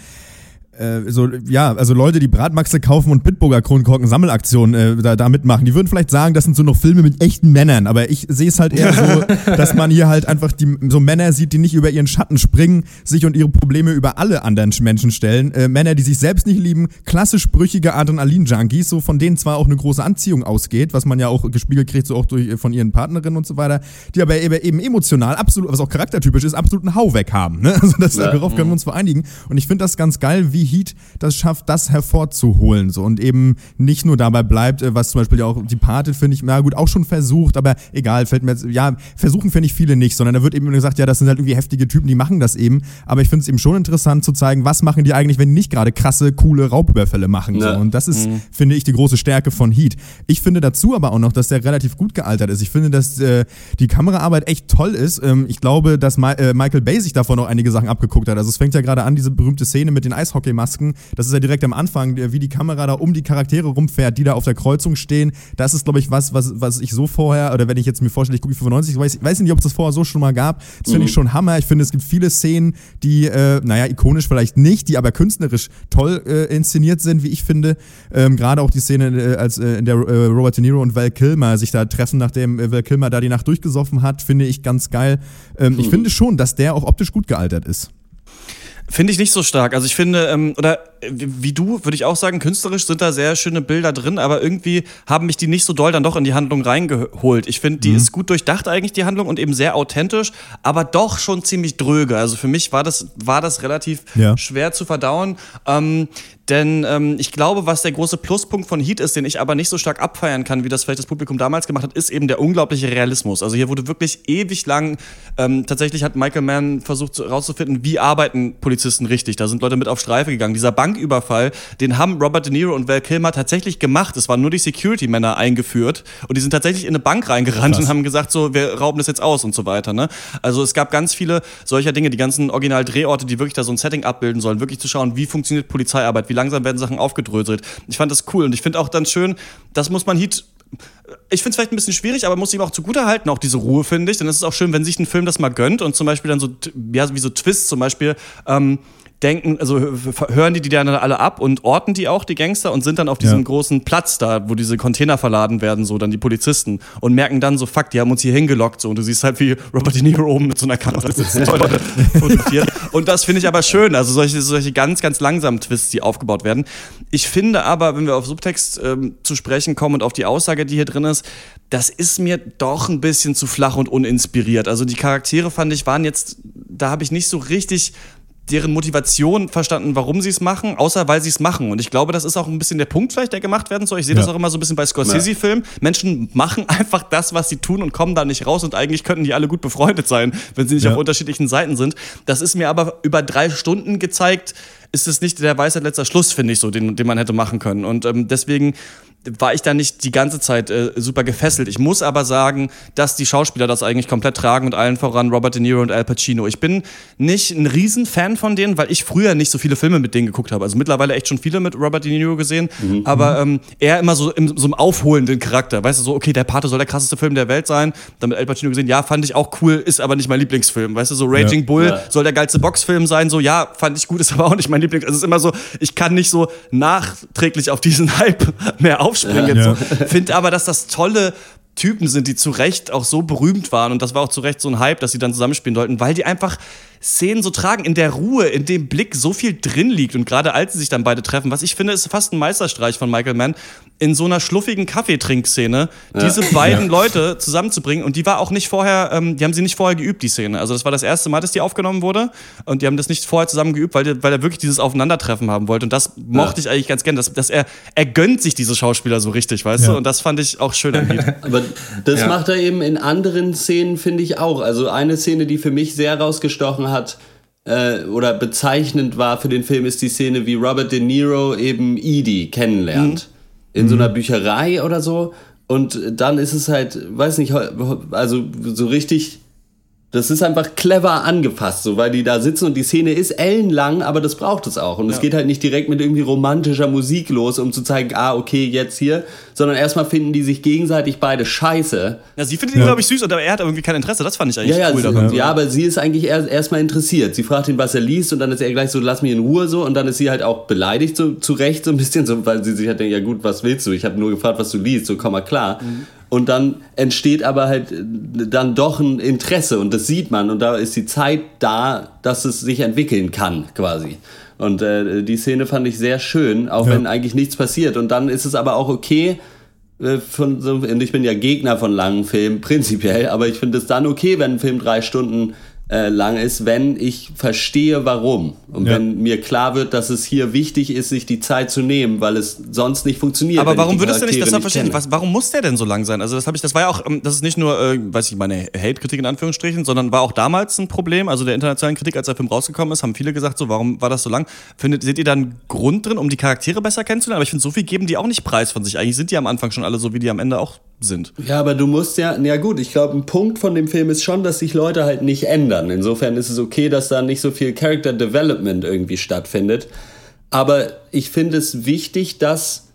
äh, so, ja, also Leute, die Bratmaxe kaufen und Bitburger Kronkorken Sammelaktionen äh, da, da mitmachen, die würden vielleicht sagen, das sind so noch Filme mit echten Männern, aber ich sehe es halt eher so, dass man hier halt einfach die, so Männer sieht, die nicht über ihren Schatten springen, sich und ihre Probleme über alle anderen Menschen stellen. Äh, Männer, die sich selbst nicht lieben, klassisch brüchige Adrenalin-Junkies, so von denen zwar auch eine große Anziehung ausgeht, was man ja auch gespiegelt kriegt, so auch durch, von ihren Partnerinnen und so weiter, die aber eben, eben emotional absolut, was auch charaktertypisch ist, absolut einen Hau weg haben. Ne? Also das, ja. darauf können wir uns vereinigen. Und ich finde das ganz geil, wie Heat das schafft, das hervorzuholen so und eben nicht nur dabei bleibt, äh, was zum Beispiel ja auch die Pate finde ich, na gut, auch schon versucht, aber egal, fällt mir jetzt, ja, versuchen finde ich viele nicht, sondern da wird eben gesagt, ja, das sind halt irgendwie heftige Typen, die machen das eben, aber ich finde es eben schon interessant zu zeigen, was machen die eigentlich, wenn die nicht gerade krasse, coole Raubüberfälle machen so. und das ist, mhm. finde ich, die große Stärke von Heat. Ich finde dazu aber auch noch, dass der relativ gut gealtert ist. Ich finde, dass äh, die Kameraarbeit echt toll ist. Ähm, ich glaube, dass Ma äh, Michael Bay sich davon noch einige Sachen abgeguckt hat. Also es fängt ja gerade an, diese berühmte Szene mit den Eishockeymasken, das ist ja direkt am Anfang, wie die Kamera da um die Charaktere rumfährt, die da auf der Kreuzung stehen. Das ist, glaube ich, was, was, was ich so vorher, oder wenn ich jetzt mir vorstelle, ich gucke 95, ich weiß, weiß nicht, ob es das vorher so schon mal gab. Das finde mhm. ich schon Hammer. Ich finde, es gibt viele Szenen, die, äh, naja, ikonisch vielleicht nicht, die aber künstlerisch toll äh, inszeniert sind, wie ich finde. Ähm, Gerade auch die Szene, äh, als äh, in der äh, Robert De Niro und Val Kilmer sich da treffen, nachdem äh, Val Kilmer da die Nacht durchgesoffen hat, finde ich ganz geil. Ähm, mhm. Ich finde schon, dass der auch optisch gut gealtert ist. Finde ich nicht so stark. Also ich finde, ähm, oder wie du, würde ich auch sagen, künstlerisch sind da sehr schöne Bilder drin, aber irgendwie haben mich die nicht so doll dann doch in die Handlung reingeholt. Ich finde, die mhm. ist gut durchdacht eigentlich, die Handlung, und eben sehr authentisch, aber doch schon ziemlich dröge. Also für mich war das, war das relativ ja. schwer zu verdauen. Ähm, denn ähm, ich glaube, was der große Pluspunkt von Heat ist, den ich aber nicht so stark abfeiern kann, wie das vielleicht das Publikum damals gemacht hat, ist eben der unglaubliche Realismus. Also hier wurde wirklich ewig lang, ähm, tatsächlich hat Michael Mann versucht herauszufinden, wie arbeiten Polizisten richtig. Da sind Leute mit auf Streife gegangen. Dieser Bank Banküberfall, den haben Robert De Niro und Val Kilmer tatsächlich gemacht. Es waren nur die Security-Männer eingeführt und die sind tatsächlich in eine Bank reingerannt Krass. und haben gesagt, so, wir rauben das jetzt aus und so weiter. Ne? Also es gab ganz viele solcher Dinge, die ganzen Original-Drehorte, die wirklich da so ein Setting abbilden sollen, wirklich zu schauen, wie funktioniert Polizeiarbeit, wie langsam werden Sachen aufgedröselt. Ich fand das cool und ich finde auch dann schön, das muss man Heat ich finde es vielleicht ein bisschen schwierig, aber muss ihm auch zugutehalten, auch diese Ruhe, finde ich. Denn es ist auch schön, wenn sich ein Film das mal gönnt und zum Beispiel dann so, ja, wie so Twists zum Beispiel, ähm, denken, also hören die die dann alle ab und orten die auch, die Gangster, und sind dann auf diesem ja. großen Platz da, wo diese Container verladen werden, so dann die Polizisten, und merken dann so, fuck, die haben uns hier hingelockt, so, und du siehst halt, wie Robert De Niro oben mit so einer Kamera sitzt, fotografiert. Und das finde ich aber schön, also solche, solche ganz, ganz langsamen Twists, die aufgebaut werden. Ich finde aber, wenn wir auf Subtext ähm, zu sprechen kommen und auf die Aussage, die hier drin ist, das ist mir doch ein bisschen zu flach und uninspiriert. Also die Charaktere fand ich waren jetzt, da habe ich nicht so richtig deren Motivation verstanden, warum sie es machen, außer weil sie es machen. Und ich glaube, das ist auch ein bisschen der Punkt vielleicht, der gemacht werden soll. Ich sehe ja. das auch immer so ein bisschen bei Scorsese-Filmen. Menschen machen einfach das, was sie tun und kommen da nicht raus und eigentlich könnten die alle gut befreundet sein, wenn sie nicht ja. auf unterschiedlichen Seiten sind. Das ist mir aber über drei Stunden gezeigt, ist es nicht der Weisheit letzter Schluss, finde ich so, den, den man hätte machen können. Und ähm, deswegen war ich da nicht die ganze Zeit äh, super gefesselt. Ich muss aber sagen, dass die Schauspieler das eigentlich komplett tragen und allen voran Robert De Niro und Al Pacino. Ich bin nicht ein Riesenfan von denen, weil ich früher nicht so viele Filme mit denen geguckt habe. Also mittlerweile echt schon viele mit Robert De Niro gesehen, mhm. aber ähm, er immer so im so einem aufholenden Charakter. Weißt du, so, okay, der Pate soll der krasseste Film der Welt sein. Dann mit Al Pacino gesehen, ja, fand ich auch cool, ist aber nicht mein Lieblingsfilm. Weißt du, so Raging ja. Bull ja. soll der geilste Boxfilm sein, so, ja, fand ich gut, ist aber auch nicht mein Lieblings. Also es ist immer so, ich kann nicht so nachträglich auf diesen Hype mehr aufspringen. Ja. So. Finde aber, dass das tolle Typen sind, die zu Recht auch so berühmt waren und das war auch zu Recht so ein Hype, dass sie dann zusammenspielen wollten, weil die einfach Szenen so tragen, in der Ruhe, in dem Blick so viel drin liegt und gerade als sie sich dann beide treffen, was ich finde, ist fast ein Meisterstreich von Michael Mann, in so einer schluffigen Kaffeetrinkszene ja. diese beiden ja. Leute zusammenzubringen und die war auch nicht vorher, ähm, die haben sie nicht vorher geübt, die Szene. Also das war das erste Mal, dass die aufgenommen wurde und die haben das nicht vorher zusammen geübt, weil, weil er wirklich dieses Aufeinandertreffen haben wollte und das mochte ja. ich eigentlich ganz gern, dass, dass er, er gönnt sich diese Schauspieler so richtig, weißt du, und das fand ich auch schön am Lied. Aber das macht er eben in anderen Szenen, finde ich auch. Also eine Szene, die für mich sehr rausgestochen hat, äh, oder bezeichnend war für den Film, ist die Szene, wie Robert De Niro eben Edie kennenlernt. Mhm in so einer mhm. Bücherei oder so. Und dann ist es halt, weiß nicht, also so richtig das ist einfach clever angefasst, so, weil die da sitzen und die Szene ist ellenlang, aber das braucht es auch. Und ja. es geht halt nicht direkt mit irgendwie romantischer Musik los, um zu zeigen, ah, okay, jetzt hier, sondern erstmal finden die sich gegenseitig beide scheiße. Ja, sie findet ihn, ja. glaube ich, süß, aber er hat irgendwie kein Interesse. Das fand ich eigentlich ja, cool sie, daran. Ja, aber sie ist eigentlich erst erstmal interessiert. Sie fragt ihn, was er liest, und dann ist er gleich so, lass mich in Ruhe so. Und dann ist sie halt auch beleidigt, so zu Recht, so ein bisschen, so, weil sie sich halt denkt, ja gut, was willst du? Ich habe nur gefragt, was du liest, so komm mal klar. Mhm. Und dann entsteht aber halt dann doch ein Interesse und das sieht man und da ist die Zeit da, dass es sich entwickeln kann quasi. Und äh, die Szene fand ich sehr schön, auch ja. wenn eigentlich nichts passiert. Und dann ist es aber auch okay, äh, von so, und ich bin ja Gegner von langen Filmen prinzipiell, aber ich finde es dann okay, wenn ein Film drei Stunden äh, lang ist, wenn ich verstehe, warum. Und ja. wenn mir klar wird, dass es hier wichtig ist, sich die Zeit zu nehmen, weil es sonst nicht funktioniert. Aber warum würdest du nicht das verstehen? Was, warum muss der denn so lang sein? Also das habe ich, das war ja auch, ähm, das ist nicht nur, äh, weiß ich, meine Hate-Kritik in Anführungsstrichen, sondern war auch damals ein Problem. Also der internationalen Kritik, als der Film rausgekommen ist, haben viele gesagt, so, warum war das so lang? Findet, seht ihr da einen Grund drin, um die Charaktere besser kennenzulernen? Aber ich finde, so viel geben die auch nicht preis von sich. Eigentlich sind die am Anfang schon alle so, wie die am Ende auch sind. Ja, aber du musst ja, na gut, ich glaube, ein Punkt von dem Film ist schon, dass sich Leute halt nicht ändern. Insofern ist es okay, dass da nicht so viel Character Development irgendwie stattfindet. Aber ich finde es wichtig, dass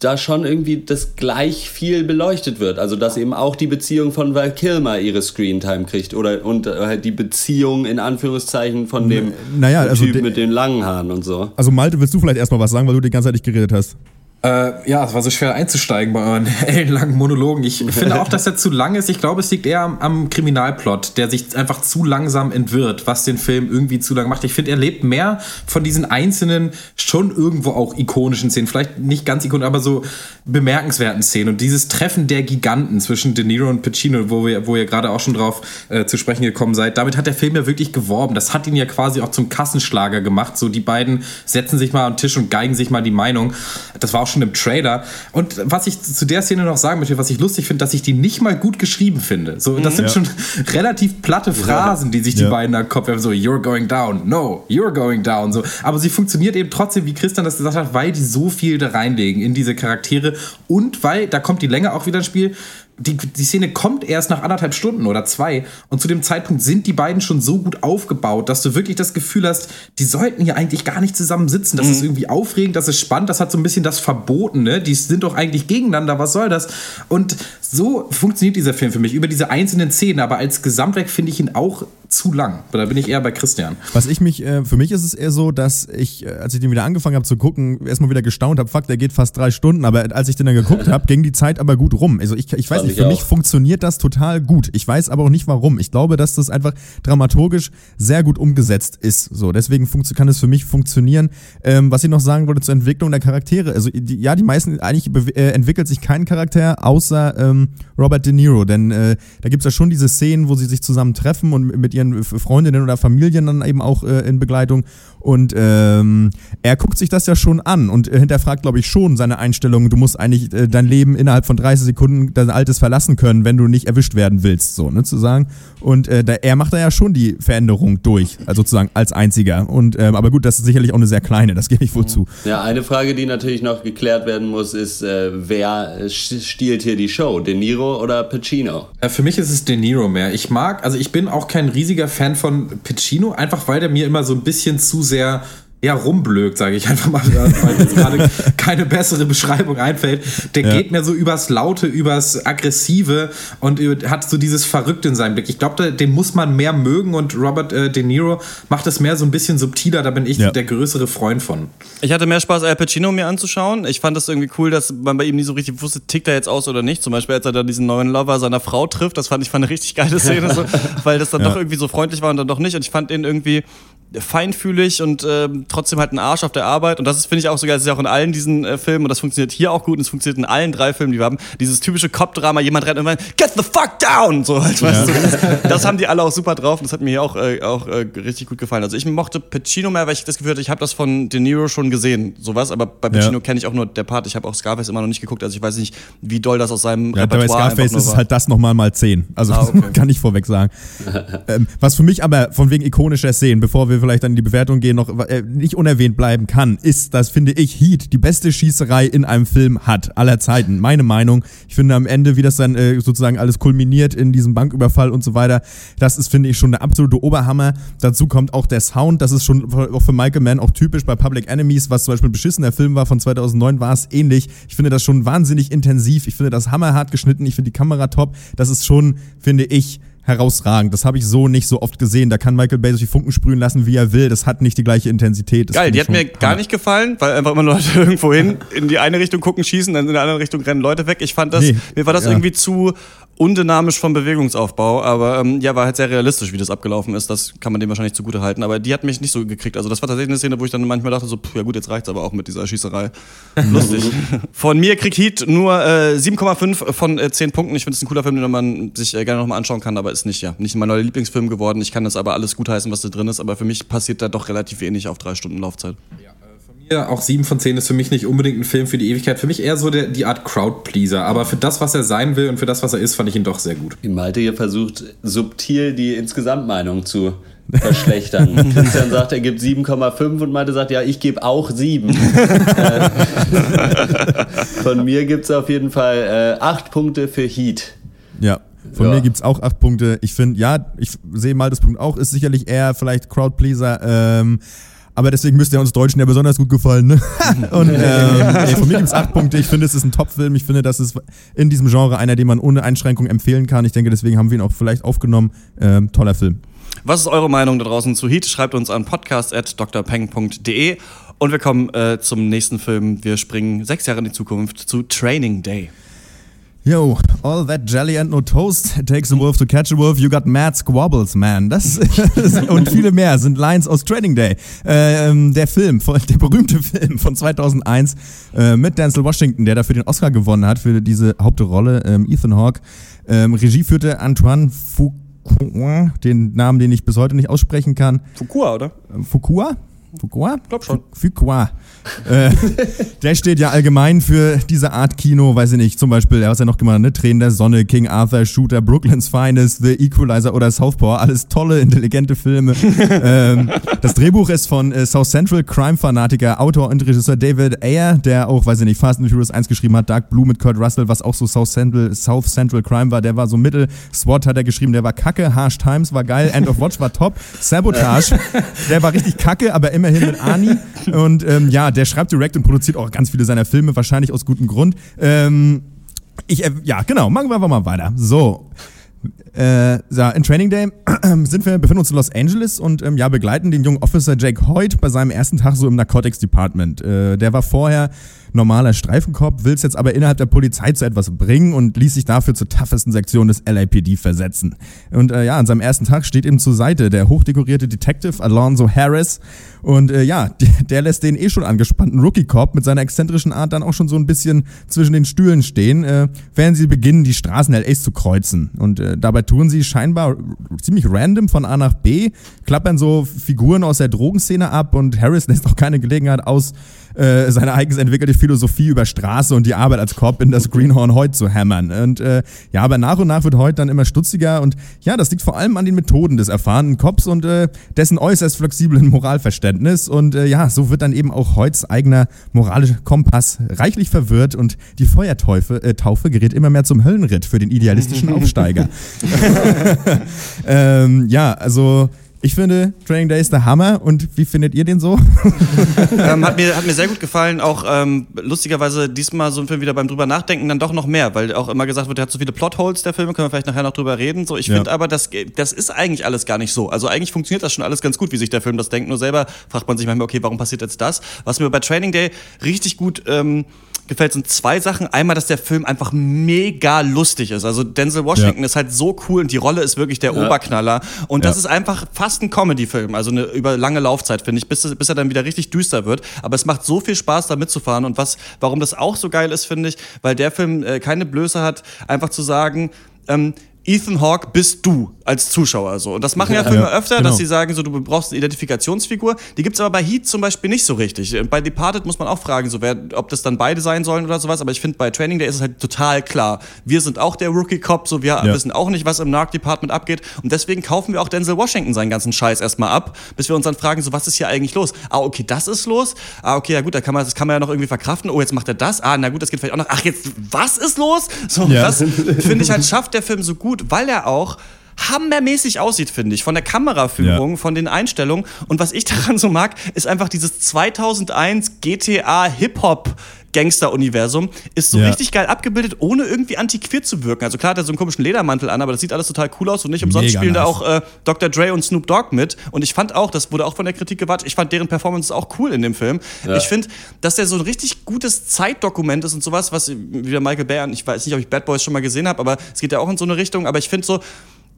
da schon irgendwie das gleich viel beleuchtet wird. Also dass eben auch die Beziehung von Val Kilmer ihre Screentime kriegt oder und halt die Beziehung in Anführungszeichen von dem naja, also Typ mit den langen Haaren und so. Also Malte, willst du vielleicht erstmal was sagen, weil du die ganze Zeit nicht geredet hast? Äh, ja, es war so schwer einzusteigen bei euren ellenlangen Monologen. Ich finde auch, dass er zu lang ist. Ich glaube, es liegt eher am, am, Kriminalplot, der sich einfach zu langsam entwirrt, was den Film irgendwie zu lang macht. Ich finde, er lebt mehr von diesen einzelnen, schon irgendwo auch ikonischen Szenen. Vielleicht nicht ganz ikonisch, aber so bemerkenswerten Szenen. Und dieses Treffen der Giganten zwischen De Niro und Pacino, wo, wir, wo ihr gerade auch schon drauf äh, zu sprechen gekommen seid, damit hat der Film ja wirklich geworben. Das hat ihn ja quasi auch zum Kassenschlager gemacht. So, die beiden setzen sich mal am Tisch und geigen sich mal die Meinung. Das war auch schon im Trailer. Und was ich zu der Szene noch sagen möchte, was ich lustig finde, dass ich die nicht mal gut geschrieben finde. So, das sind Ja. schon relativ platte Phrasen, die sich die Ja. beiden da im Kopf haben. So, you're going down, no, you're going down. So. Aber sie funktioniert eben trotzdem, wie Christian das gesagt hat, weil die so viel da reinlegen in diese Charaktere und weil, da kommt die Länge auch wieder ins Spiel, die, die Szene kommt erst nach anderthalb Stunden oder zwei und zu dem Zeitpunkt sind die beiden schon so gut aufgebaut, dass du wirklich das Gefühl hast, die sollten hier eigentlich gar nicht zusammen sitzen. Das ist irgendwie aufregend, das ist spannend, das hat so ein bisschen das Verbotene. Die sind doch eigentlich gegeneinander, was soll das? Und so funktioniert dieser Film für mich über diese einzelnen Szenen, aber als Gesamtwerk finde ich ihn auch zu lang. Da bin ich eher bei Christian. Was ich mich, äh, für mich ist es eher so, dass ich, äh, als ich den wieder angefangen habe zu gucken, erstmal wieder gestaunt habe, fuck, der geht fast drei Stunden, aber als ich den dann geguckt habe, ging die Zeit aber gut rum. Also ich, ich weiß Fand nicht, ich für mich auch. funktioniert das total gut. Ich weiß aber auch nicht warum. Ich glaube, dass das einfach dramaturgisch sehr gut umgesetzt ist. So, deswegen kann es für mich funktionieren. Ähm, was ich noch sagen wollte zur Entwicklung der Charaktere. Also die, ja, die meisten, eigentlich äh, entwickelt sich kein Charakter außer ähm, Robert De Niro, denn äh, da gibt's ja schon diese Szenen, wo sie sich zusammen treffen und mit ihren F- Freundinnen oder Familien dann eben auch äh, in Begleitung. Und ähm, er guckt sich das ja schon an und hinterfragt, glaube ich, schon seine Einstellung. Du musst eigentlich äh, dein Leben innerhalb von 30 Sekunden dein Altes verlassen können, wenn du nicht erwischt werden willst, so, ne, zu sagen. Und äh, da, er macht da ja schon die Veränderung durch, also sozusagen als einziger. Und ähm, aber gut, das ist sicherlich auch eine sehr kleine, das gebe ich wohl zu. Ja, eine Frage, die natürlich noch geklärt werden muss, ist, äh, wer äh, stiehlt hier die Show? De Niro oder Pacino? Für mich ist es De Niro mehr. Ich mag, also ich bin auch kein riesiger Fan von Pacino, einfach weil der mir immer so ein bisschen zu sehr ja, rumblökt, sage ich einfach mal, weil mir jetzt gerade keine bessere Beschreibung einfällt. Der Ja. geht mir so übers Laute, übers Aggressive und hat so dieses Verrückte in seinem Blick. Ich glaube, den muss man mehr mögen und Robert äh, De Niro macht es mehr so ein bisschen subtiler, da bin ich Ja. der größere Freund von. Ich hatte mehr Spaß, Al Pacino mir anzuschauen. Ich fand das irgendwie cool, dass man bei ihm nie so richtig wusste, tickt er jetzt aus oder nicht. Zum Beispiel, als er da diesen neuen Lover seiner Frau trifft, das fand ich fand eine richtig geile Szene, so, weil das dann Ja. doch irgendwie so freundlich war und dann doch nicht. Und ich fand ihn irgendwie feinfühlig und ähm, trotzdem halt ein Arsch auf der Arbeit. Und das ist, finde ich, auch sogar, das ist ja auch in allen diesen äh, Filmen und das funktioniert hier auch gut und es funktioniert in allen drei Filmen, die wir haben. Dieses typische Cop-Drama, jemand rennt irgendwann, get the fuck down! So halt, weißt du, das, das haben die alle auch super drauf und das hat mir hier auch, äh, auch äh, richtig gut gefallen. Also ich mochte Pacino mehr, weil ich das Gefühl hatte, ich habe das von De Niro schon gesehen, sowas, aber bei Pacino Ja. kenne ich auch nur der Part. Ich habe auch Scarface immer noch nicht geguckt, also ich weiß nicht, wie doll das aus seinem Ja, bei Repertoire einfach Scarface ist es war. halt das nochmal mal 10. Also Ah, okay. kann ich vorweg sagen. ähm, was für mich aber von wegen ikonischer Szenen, bevor wir vielleicht dann in die Bewertung gehen, noch äh, nicht unerwähnt bleiben kann, ist, dass finde ich Heat die beste Schießerei in einem Film hat aller Zeiten. Meine Meinung. Ich finde am Ende, wie das dann äh, sozusagen alles kulminiert in diesem Banküberfall und so weiter, das ist finde ich schon der absolute Oberhammer. Dazu kommt auch der Sound. Das ist schon auch für Michael Mann auch typisch bei Public Enemies, was zum Beispiel ein beschissener Film war von 2009, war es ähnlich. Ich finde das schon wahnsinnig intensiv. Ich finde das hammerhart geschnitten. Ich finde die Kamera top. Das ist schon, finde ich, herausragend. Das habe ich so nicht so oft gesehen. Da kann Michael Bay sich die Funken sprühen lassen, wie er will. Das hat nicht die gleiche Intensität. Das Geil, die hat mir gar nicht gefallen, weil einfach immer Leute irgendwo hin, in die eine Richtung gucken, schießen, dann in der anderen Richtung rennen Leute weg. Ich fand das, Nee, mir war das ja. irgendwie zu undynamisch vom Bewegungsaufbau, aber ähm, ja, war halt sehr realistisch, wie das abgelaufen ist. Das kann man dem wahrscheinlich zugute halten. Aber die hat mich nicht so gekriegt. Also das war tatsächlich eine Szene, wo ich dann manchmal dachte, so, pff, ja gut, jetzt reicht's aber auch mit dieser Schießerei. Lustig. Von mir kriegt Heat nur äh, 7,5 von äh, 10 Punkten. Ich finde es ein cooler Film, den man sich äh, gerne nochmal anschauen kann, aber ist nicht, ja, nicht mein neuer Lieblingsfilm geworden. Ich kann das aber alles gutheißen, was da drin ist, aber für mich passiert da doch relativ wenig auf drei Stunden Laufzeit. Ja, auch 7 von 10 ist für mich nicht unbedingt ein Film für die Ewigkeit. Für mich eher so der, die Art Crowdpleaser. Aber für das, was er sein will und für das, was er ist, fand ich ihn doch sehr gut. Malte hier versucht subtil die Insgesamtmeinung zu verschlechtern. Christian sagt, er gibt 7,5 und Malte sagt, ja, ich gebe auch 7. Äh, Von mir gibt es auf jeden Fall äh, 8 Punkte für Heat. Ja. Von Ja. mir gibt's auch acht Punkte. Ich finde, ja, ich sehe mal das Punkt auch, ist sicherlich eher vielleicht Crowdpleaser, ähm, aber deswegen müsste er uns Deutschen ja besonders gut gefallen. Ne? Und ähm, nee, von mir gibt's acht Punkte. Ich finde, es ist ein Top-Film. Ich finde, das ist in diesem Genre einer, den man ohne Einschränkung empfehlen kann. Ich denke, deswegen haben wir ihn auch vielleicht aufgenommen. Ähm, toller Film. Was ist eure Meinung da draußen zu Heat? Schreibt uns an podcast.drpeng.de und wir kommen äh, zum nächsten Film. Wir springen sechs Jahre in die Zukunft zu Training Day. Yo, all that jelly and no toast takes a wolf to catch a wolf. You got mad squabbles, man. Das und viele mehr sind Lines aus Training Day. Ähm, der Film, der berühmte Film von 2001 äh, mit Denzel Washington, der dafür den Oscar gewonnen hat für diese Hauptrolle, ähm, Ethan Hawke. Ähm, Regie führte Antoine Fuqua, den Namen, den ich bis heute nicht aussprechen kann. Fukua, oder? Fuqua? Fuqua? Glaub schon. Fuqua. äh, der steht ja allgemein für diese Art Kino, weiß ich nicht, zum Beispiel, er noch gemacht, ne? Tränen der Sonne, King Arthur, Shooter, Brooklyn's Finest, The Equalizer oder Southpaw, alles tolle, intelligente Filme. ähm, das Drehbuch ist von äh, South Central Crime-Fanatiker, Autor und Regisseur David Ayer, der auch, weiß ich nicht, Fast and Furious 1 geschrieben hat, Dark Blue mit Kurt Russell, was auch so South Central, South Central Crime war, der war so mittel, SWAT hat er geschrieben, der war kacke, Harsh Times war geil, End of Watch war top, Sabotage, der war richtig kacke, aber immerhin mit Ani und ähm, ja, der schreibt direkt und produziert auch ganz viele seiner Filme, wahrscheinlich aus gutem Grund. Ähm, ich, äh, ja, genau, machen wir einfach mal weiter. So. Äh, in Training Day sind wir, befinden uns in Los Angeles und ähm, ja, begleiten den jungen Officer Jake Hoyt bei seinem ersten Tag so im Narcotics Department. Äh, der war vorher normaler Streifenkopf, will es jetzt aber innerhalb der Polizei zu etwas bringen und ließ sich dafür zur toughesten Sektion des LAPD versetzen. Und äh, ja, an seinem ersten Tag steht ihm zur Seite der hochdekorierte Detective Alonzo Harris und äh, ja, der lässt den eh schon angespannten Rookie-Cop mit seiner exzentrischen Art dann auch schon so ein bisschen zwischen den Stühlen stehen, äh, während sie beginnen, die Straßen LAs zu kreuzen. Und äh, dabei tun sie scheinbar ziemlich random von A nach B, klappern so Figuren aus der Drogenszene ab und Harris lässt auch keine Gelegenheit aus, äh, seine eigens entwickelte Philosophie über Straße und die Arbeit als Cop in das Greenhorn Hoyt zu hämmern. Und äh, ja, aber nach und nach wird Hoyt dann immer stutziger und ja, das liegt vor allem an den Methoden des erfahrenen Cops und äh, dessen äußerst flexiblen Moralverständnis. Und äh, ja, so wird dann eben auch Hoyts eigener moralischer Kompass reichlich verwirrt und die Feuertaufe äh, Taufe gerät immer mehr zum Höllenritt für den idealistischen Aufsteiger. ähm, ja, also ich finde Training Day ist der Hammer und wie findet ihr den so? ähm, hat, mir, hat mir sehr gut gefallen, auch ähm, lustigerweise diesmal so ein Film wieder beim drüber nachdenken dann doch noch mehr, weil auch immer gesagt wird, der hat so viele Plotholes, der Film, können wir vielleicht nachher noch drüber reden. So, ich ja. finde aber, das, das ist eigentlich alles gar nicht so. Also eigentlich funktioniert das schon alles ganz gut, wie sich der Film das denkt. Nur selber fragt man sich manchmal, okay, warum passiert jetzt das? Was mir bei Training Day richtig gut ähm, gefällt, sind zwei Sachen. Einmal, dass der Film einfach mega lustig ist. Also Denzel Washington ja. ist halt so cool und die Rolle ist wirklich der ja. Oberknaller. Und das ist einfach fast ein Comedy-Film, also eine über lange Laufzeit, finde ich, bis, bis er dann wieder richtig düster wird. Aber es macht so viel Spaß, da mitzufahren. Und was, warum das auch so geil ist, finde ich, weil der Film äh, keine Blöße hat, einfach zu sagen, ähm, Ethan Hawke bist du als Zuschauer so. Und das machen ja, Filme ja, öfter, genau. dass sie sagen, so du brauchst eine Identifikationsfigur. Die gibt es aber bei Heat zum Beispiel nicht so richtig. Bei Departed muss man auch fragen, so wer, ob das dann beide sein sollen oder sowas. Aber ich finde, bei Training Day ist es halt total klar. Wir sind auch der Rookie-Cop, so wir ja. wissen auch nicht, was im Narc-Department abgeht. Und deswegen kaufen wir auch Denzel Washington seinen ganzen Scheiß erstmal ab, bis wir uns dann fragen, so was ist hier eigentlich los? Ah, okay, das ist los. Ah, okay, ja gut, da kann man, das kann man ja noch irgendwie verkraften. Oh, jetzt macht er das. Ah, na gut, das geht vielleicht auch noch. Ach, jetzt, was ist los? So, ja. das finde ich halt, schafft der Film so gut, weil er auch hammermäßig aussieht, finde ich. Von der Kameraführung, ja. von den Einstellungen. Und was ich daran so mag, ist einfach dieses 2001 GTA Hip-Hop Gangster-Universum ist so ja. richtig geil abgebildet, ohne irgendwie antiquiert zu wirken. Also klar hat er so einen komischen Ledermantel an, aber das sieht alles total cool aus und nicht umsonst Mega spielen nice. da auch äh, Dr. Dre und Snoop Dogg mit. Und ich fand auch, das wurde auch von der Kritik gewartet, ich fand deren Performance auch cool in dem Film. Ja. Ich finde, dass der so ein richtig gutes Zeitdokument ist und sowas, was wieder Michael Bay, ich weiß nicht, ob ich Bad Boys schon mal gesehen habe, aber es geht ja auch in so eine Richtung, aber ich finde so,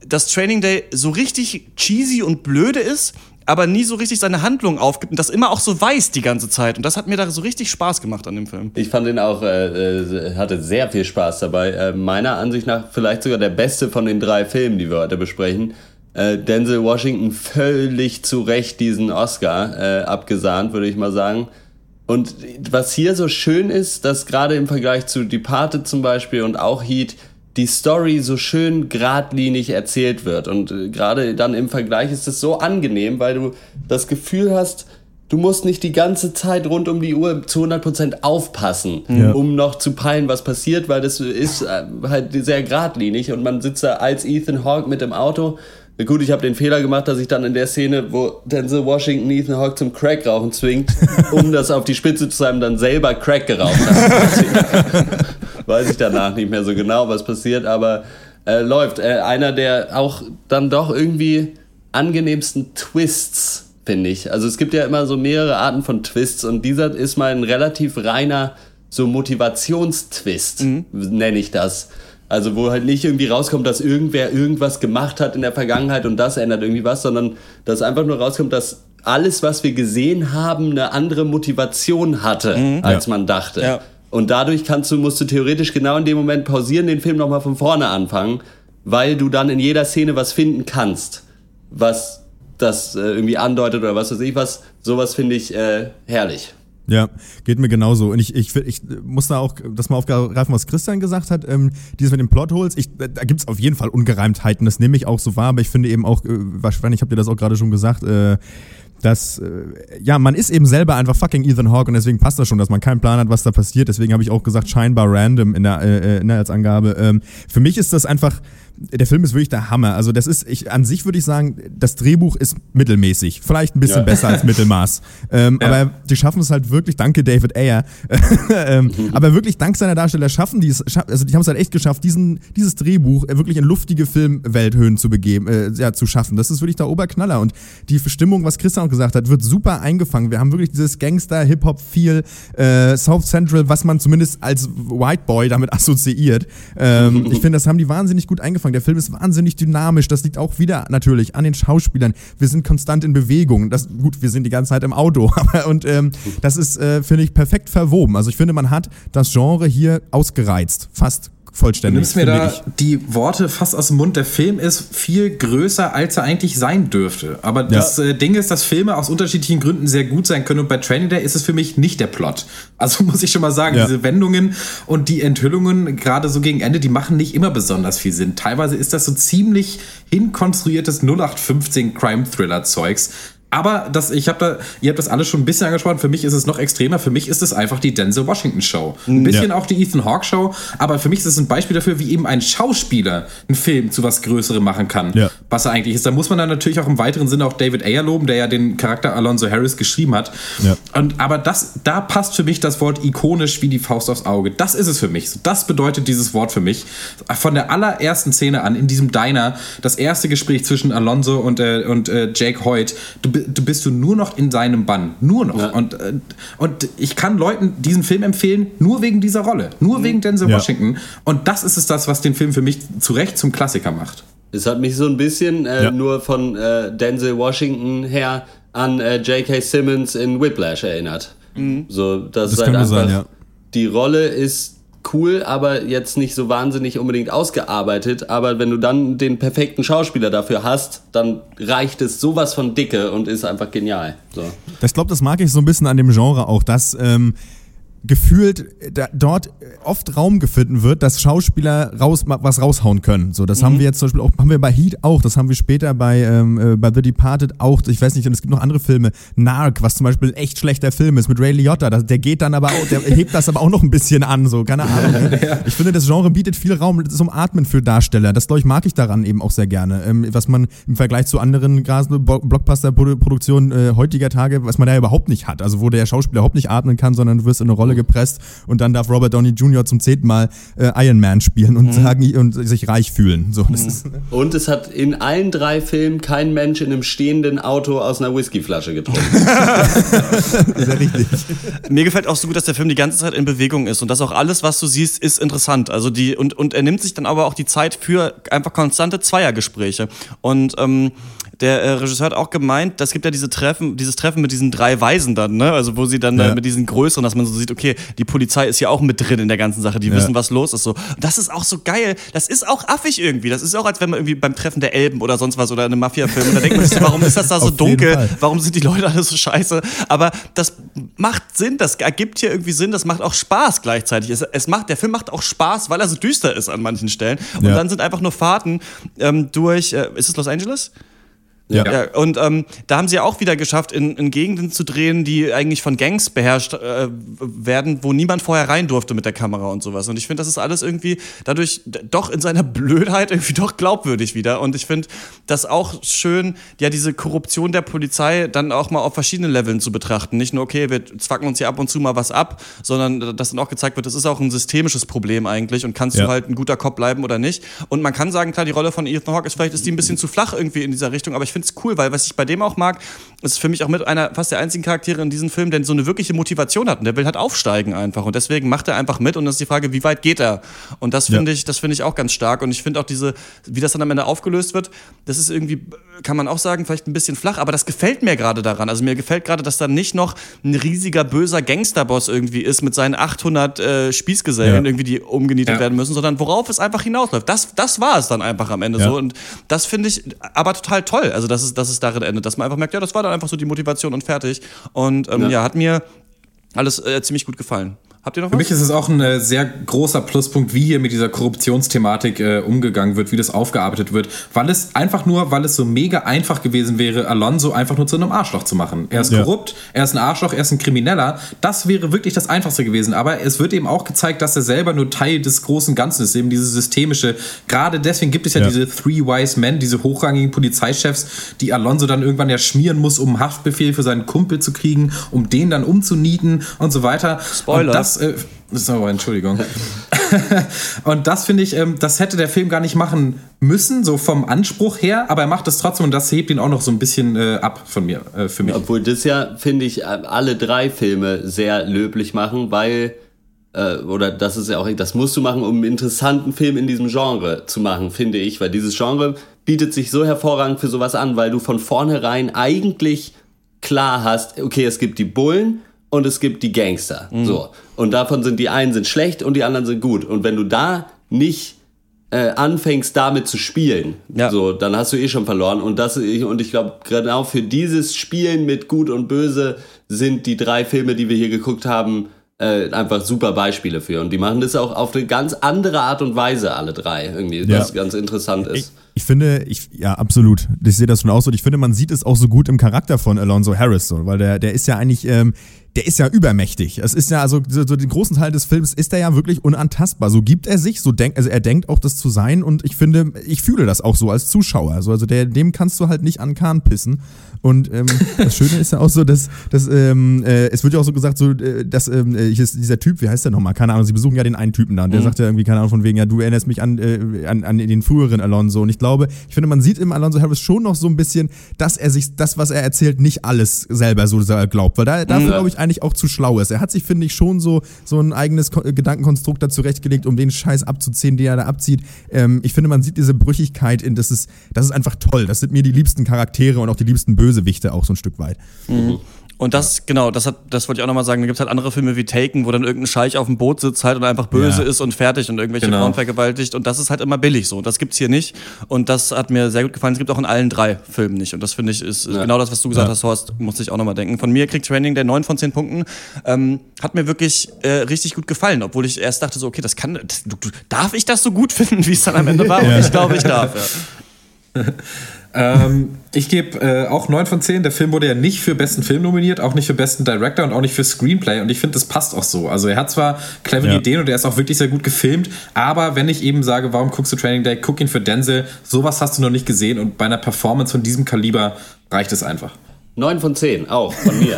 dass Training Day so richtig cheesy und blöde ist, aber nie so richtig seine Handlung aufgibt und das immer auch so weiß die ganze Zeit. Und das hat mir da so richtig Spaß gemacht an dem Film. Ich fand ihn auch, äh, äh, hatte sehr viel Spaß dabei. Äh, meiner Ansicht nach vielleicht sogar der beste von den drei Filmen, die wir heute besprechen. Äh, Denzel Washington völlig zu Recht diesen Oscar äh, abgesahnt, würde ich mal sagen. Und was hier so schön ist, dass gerade im Vergleich zu Departed zum Beispiel und auch Heat, die Story so schön geradlinig erzählt wird. Und äh, gerade dann im Vergleich ist es so angenehm, weil du das Gefühl hast, du musst nicht die ganze Zeit rund um die Uhr zu 100% aufpassen, ja. um noch zu peilen, was passiert, weil das ist äh, halt sehr geradlinig und man sitzt da als Ethan Hawke mit dem Auto Gut, ich habe den Fehler gemacht, dass ich dann in der Szene, wo Denzel Washington Ethan Hawke zum Crack rauchen zwingt, um das auf die Spitze zu treiben, dann selber Crack geraucht hat. Weiß ich danach nicht mehr so genau, was passiert, aber äh, läuft. Äh, einer der auch dann doch irgendwie angenehmsten Twists, finde ich. Also es gibt ja immer so mehrere Arten von Twists und dieser ist mal ein relativ reiner so Motivationstwist, mhm. nenne ich das. Also wo halt nicht irgendwie rauskommt, dass irgendwer irgendwas gemacht hat in der Vergangenheit und das ändert irgendwie was, sondern dass einfach nur rauskommt, dass alles, was wir gesehen haben, eine andere Motivation hatte, mhm. als ja. man dachte. Ja. Und dadurch kannst du, musst du theoretisch genau in dem Moment pausieren, den Film nochmal von vorne anfangen, weil du dann in jeder Szene was finden kannst, was das äh, irgendwie andeutet oder was weiß ich was. Sowas finde ich äh, herrlich. Ja, geht mir genauso. Und ich, ich, ich muss da auch das mal aufgreifen, was Christian gesagt hat. Ähm, dieses mit den Plotholes, ich, da gibt's auf jeden Fall Ungereimtheiten, das nehme ich auch so wahr, aber ich finde eben auch, äh, wahrscheinlich habt ihr das auch gerade schon gesagt, äh, dass, äh, ja, man ist eben selber einfach fucking Ethan Hawke und deswegen passt das schon, dass man keinen Plan hat, was da passiert. Deswegen habe ich auch gesagt, scheinbar random in der, äh, in der als Angabe. Ähm, für mich ist das einfach, der Film ist wirklich der Hammer. Also das ist, ich, an sich würde ich sagen, das Drehbuch ist mittelmäßig. Vielleicht ein bisschen ja. besser als Mittelmaß. Ähm, ja. Aber die schaffen es halt wirklich, danke David Ayer, ähm, mhm. aber wirklich dank seiner Darsteller schaffen die es, also die haben es halt echt geschafft, diesen, dieses Drehbuch wirklich in luftige Filmwelthöhen zu begeben, äh, ja, zu schaffen. Das ist wirklich der Oberknaller. Und die Stimmung, was Christian auch gesagt hat, wird super eingefangen. Wir haben wirklich dieses Gangster-Hip-Hop-Feel, äh, South Central, was man zumindest als White Boy damit assoziiert. Ähm, ich finde, das haben die wahnsinnig gut eingefangen. Der Film ist wahnsinnig dynamisch. Das liegt auch wieder natürlich an den Schauspielern. Wir sind konstant in Bewegung. Das, gut, wir sind die ganze Zeit im Auto. und ähm, das ist, äh, finde ich, perfekt verwoben. Also ich finde, man hat das Genre hier ausgereizt. Fast vollständig. Du nimmst mir da ich. die Worte fast aus dem Mund. Der Film ist viel größer, als er eigentlich sein dürfte. Aber das ja. äh, Ding ist, dass Filme aus unterschiedlichen Gründen sehr gut sein können. Und bei Training Day ist es für mich nicht der Plot. Also muss ich schon mal sagen, ja. diese Wendungen und die Enthüllungen, gerade so gegen Ende, die machen nicht immer besonders viel Sinn. Teilweise ist das so ziemlich hinkonstruiertes 0815 Crime-Thriller-Zeugs. Aber das, ich habe da, ihr habt das alles schon ein bisschen angesprochen. Für mich ist es noch extremer. Für mich ist es einfach die Denzel Washington Show. Ein mhm. bisschen ja. auch die Ethan Hawke Show. Aber für mich ist es ein Beispiel dafür, wie eben ein Schauspieler einen Film zu was Größerem machen kann. Ja. Was er eigentlich ist. Da muss man dann natürlich auch im weiteren Sinne auch David Ayer loben, der ja den Charakter Alonso Harris geschrieben hat. Ja. Und, aber das, da passt für mich das Wort ikonisch wie die Faust aufs Auge. Das ist es für mich. Das bedeutet dieses Wort für mich. Von der allerersten Szene an in diesem Diner, das erste Gespräch zwischen Alonso und, äh, und äh, Jake Hoyt. Du bist du nur noch in seinem Bann. Nur noch. Ja. Und, äh, und ich kann Leuten diesen Film empfehlen, nur wegen dieser Rolle. Nur mhm. wegen Denzel ja. Washington. Und das ist es das, was den Film für mich zu Recht zum Klassiker macht. Es hat mich so ein bisschen äh, ja. nur von äh, Denzel Washington her an äh, J.K. Simmons in Whiplash erinnert. Mhm. So, das, das ist halt einfach, sein, ja. die Rolle ist cool, aber jetzt nicht so wahnsinnig unbedingt ausgearbeitet. Aber wenn du dann den perfekten Schauspieler dafür hast, dann reicht es sowas von dicke und ist einfach genial. So. Ich glaube, das mag ich so ein bisschen an dem Genre auch, dass ähm, gefühlt da, dort oft Raum gefunden wird, dass Schauspieler raus, was raushauen können. So, das mhm. haben wir jetzt zum Beispiel auch, haben wir bei Heat auch, das haben wir später bei, ähm, äh, bei The Departed auch, ich weiß nicht, und es gibt noch andere Filme, Narc, was zum Beispiel ein echt schlechter Film ist, mit Ray Liotta, das, der geht dann aber auch, der hebt das aber auch noch ein bisschen an, so, keine Ahnung. ja. Ich finde, das Genre bietet viel Raum zum Atmen für Darsteller. Das, glaube ich, mag ich daran eben auch sehr gerne. Ähm, was man im Vergleich zu anderen Blockbuster-Produktionen äh, heutiger Tage, was man da überhaupt nicht hat. Also, wo der Schauspieler überhaupt nicht atmen kann, sondern du wirst in eine Rolle gepresst und dann darf Robert Downey Jr. zum zehnten Mal äh, Iron Man spielen und mhm. sagen und sich reich fühlen. So, mhm. ist, und es hat in allen drei Filmen kein Mensch in einem stehenden Auto aus einer Whiskyflasche getrunken. Sehr richtig. Mir gefällt auch so gut, dass der Film die ganze Zeit in Bewegung ist und dass auch alles, was du siehst, ist interessant. Also die und, und er nimmt sich dann aber auch die Zeit für einfach konstante Zweiergespräche und ähm, der äh, Regisseur hat auch gemeint, das gibt ja diese Treffen, dieses Treffen mit diesen drei Weisen dann, ne? Also wo sie dann ja. äh, mit diesen größeren, dass man so sieht, okay, die Polizei ist ja auch mit drin in der ganzen Sache, die ja. wissen, was los ist. So. das ist auch so geil. Das ist auch affig irgendwie. Das ist auch, als wenn man irgendwie beim Treffen der Elben oder sonst was oder in einem Mafia-Film und da denkt man sich, warum ist das da so dunkel? Warum sind die Leute alle so scheiße? Aber das macht Sinn, das ergibt hier irgendwie Sinn, das macht auch Spaß gleichzeitig. Es, es macht, der Film macht auch Spaß, weil er so düster ist an manchen Stellen. Und ja. dann sind einfach nur Fahrten ähm, durch, äh, ist es Los Angeles? Ja. ja und ähm, da haben sie auch wieder geschafft, in, in, Gegenden zu drehen, die eigentlich von Gangs beherrscht äh, werden, wo niemand vorher rein durfte mit der Kamera und sowas. Und ich finde, das ist alles irgendwie dadurch doch in seiner Blödheit irgendwie doch glaubwürdig wieder. Und ich finde das auch schön, ja, diese Korruption der Polizei dann auch mal auf verschiedenen Leveln zu betrachten. Nicht nur, okay, wir zwacken uns hier ab und zu mal was ab, sondern dass dann auch gezeigt wird, das ist auch ein systemisches Problem eigentlich und kannst ja. du halt ein guter Cop bleiben oder nicht. Und man kann sagen, klar, die Rolle von Ethan Hawke ist vielleicht ist die ein bisschen zu flach irgendwie in dieser Richtung, aber ich finde es cool, weil was ich bei dem auch mag, ist für mich auch mit einer fast der einzigen Charaktere in diesem Film, der so eine wirkliche Motivation hat. Und der will halt aufsteigen einfach. Und deswegen macht er einfach mit. Und das ist die Frage, wie weit geht er? Und das finde ja. ich, das finde ich auch ganz stark. Und ich finde auch diese, wie das dann am Ende aufgelöst wird, das ist irgendwie, kann man auch sagen, vielleicht ein bisschen flach, aber das gefällt mir gerade daran. Also mir gefällt gerade, dass da nicht noch ein riesiger, böser Gangsterboss irgendwie ist mit seinen 800 äh, Spießgesellen, ja. irgendwie, die umgenietet ja. werden müssen, sondern worauf es einfach hinausläuft. Das, das war es dann einfach am Ende so. Und das finde ich aber total toll. Also dass es, dass es darin endet, dass man einfach merkt, ja, das war dann einfach so die Motivation und fertig. Und ähm, ja. ja. hat mir alles äh, ziemlich gut gefallen. Habt ihr noch was? Für mich ist es auch ein äh, sehr großer Pluspunkt, wie hier mit dieser Korruptionsthematik äh, umgegangen wird, wie das aufgearbeitet wird, weil es einfach nur, weil es so mega einfach gewesen wäre, Alonso einfach nur zu einem Arschloch zu machen. Er ist ja. korrupt, er ist ein Arschloch, er ist ein Krimineller. Das wäre wirklich das Einfachste gewesen. Aber es wird eben auch gezeigt, dass er selber nur Teil des großen Ganzen ist, eben dieses systemische. Gerade deswegen gibt es ja, ja. diese Three Wise Men, diese hochrangigen Polizeichefs, die Alonso dann irgendwann ja schmieren muss, um Haftbefehl für seinen Kumpel zu kriegen, um den dann umzunieten und so weiter. Spoiler. Das, äh, so, Entschuldigung. und das finde ich, ähm, das hätte der Film gar nicht machen müssen, so vom Anspruch her, aber er macht es trotzdem und das hebt ihn auch noch so ein bisschen äh, ab von mir, äh, für mich. Obwohl das ja, finde ich, alle drei Filme sehr löblich machen, weil äh, oder das ist ja auch, das musst du machen, um einen interessanten Film in diesem Genre zu machen, finde ich, weil dieses Genre bietet sich so hervorragend für sowas an, weil du von vornherein eigentlich klar hast, okay, es gibt die Bullen und es gibt die Gangster. Mhm. So. Und davon sind die einen sind schlecht und die anderen sind gut. Und wenn du da nicht äh, anfängst, damit zu spielen, ja. so, dann hast du eh schon verloren. Und das, und ich glaube, genau für dieses Spielen mit Gut und Böse sind die drei Filme, die wir hier geguckt haben, äh, einfach super Beispiele für. Und die machen das auch auf eine ganz andere Art und Weise, alle drei, irgendwie, ja. was ganz interessant ist. Ich, ich finde, ich, ja, absolut. Ich sehe das schon auch so. Ich finde, man sieht es auch so gut im Charakter von Alonso Harris, so, weil der, der ist ja eigentlich, ähm, der ist ja übermächtig. Es ist ja, also so, den großen Teil des Films ist er ja wirklich unantastbar. So gibt er sich, so denkt, also er denkt auch das zu sein und ich finde, ich fühle das auch so als Zuschauer. Also, also der, dem kannst du halt nicht an Kahn pissen. Und ähm, das Schöne ist ja auch so, dass, dass ähm, äh, es wird ja auch so gesagt, so, äh, dass ähm, äh, dieser Typ, wie heißt der nochmal? Keine Ahnung, sie besuchen ja den einen Typen da und der mhm. sagt ja irgendwie, keine Ahnung, von wegen, ja, du erinnerst mich an, äh, an, an den früheren Alonso. Und ich glaube, ich finde, man sieht im Alonso Harris schon noch so ein bisschen, dass er sich das, was er erzählt, nicht alles selber so glaubt. Weil da, dafür, mhm. glaube ich, eigentlich auch zu schlau ist. Er hat sich, finde ich, schon so, so ein eigenes Gedankenkonstrukt da zurechtgelegt, um den Scheiß abzuziehen, den er da abzieht. Ähm, ich finde, man sieht diese Brüchigkeit in, das ist, das ist einfach toll. Das sind mir die liebsten Charaktere und auch die liebsten Bösewichte auch so ein Stück weit. Mhm. Und das, ja. genau, das hat, das wollte ich auch nochmal sagen. Da gibt es halt andere Filme wie Taken, wo dann irgendein Scheich auf dem Boot sitzt halt und einfach böse ja. ist und fertig und irgendwelche genau. Frauen vergewaltigt. Und das ist halt immer billig so. Das gibt's hier nicht. Und das hat mir sehr gut gefallen. Es gibt auch in allen drei Filmen nicht. Und das finde ich ist ja. genau das, was du gesagt hast, Horst, muss ich auch nochmal denken. Von mir kriegt Training der 9 von 10 Punkten. Ähm, hat mir wirklich äh, richtig gut gefallen, obwohl ich erst dachte so, okay, das kann, das, du, darf ich das so gut finden, wie es dann am Ende war? Und ich glaube, ich darf, ja. ähm, ich gebe äh, auch 9 von 10. Der Film wurde ja nicht für besten Film nominiert, auch nicht für besten Director und auch nicht für Screenplay. Und ich finde, das passt auch so. Also er hat zwar clevere ja. Ideen und er ist auch wirklich sehr gut gefilmt, aber wenn ich eben sage, warum guckst du Training Day, guck ihn für Denzel, sowas hast du noch nicht gesehen und bei einer Performance von diesem Kaliber reicht es einfach. 9 von 10, auch von mir.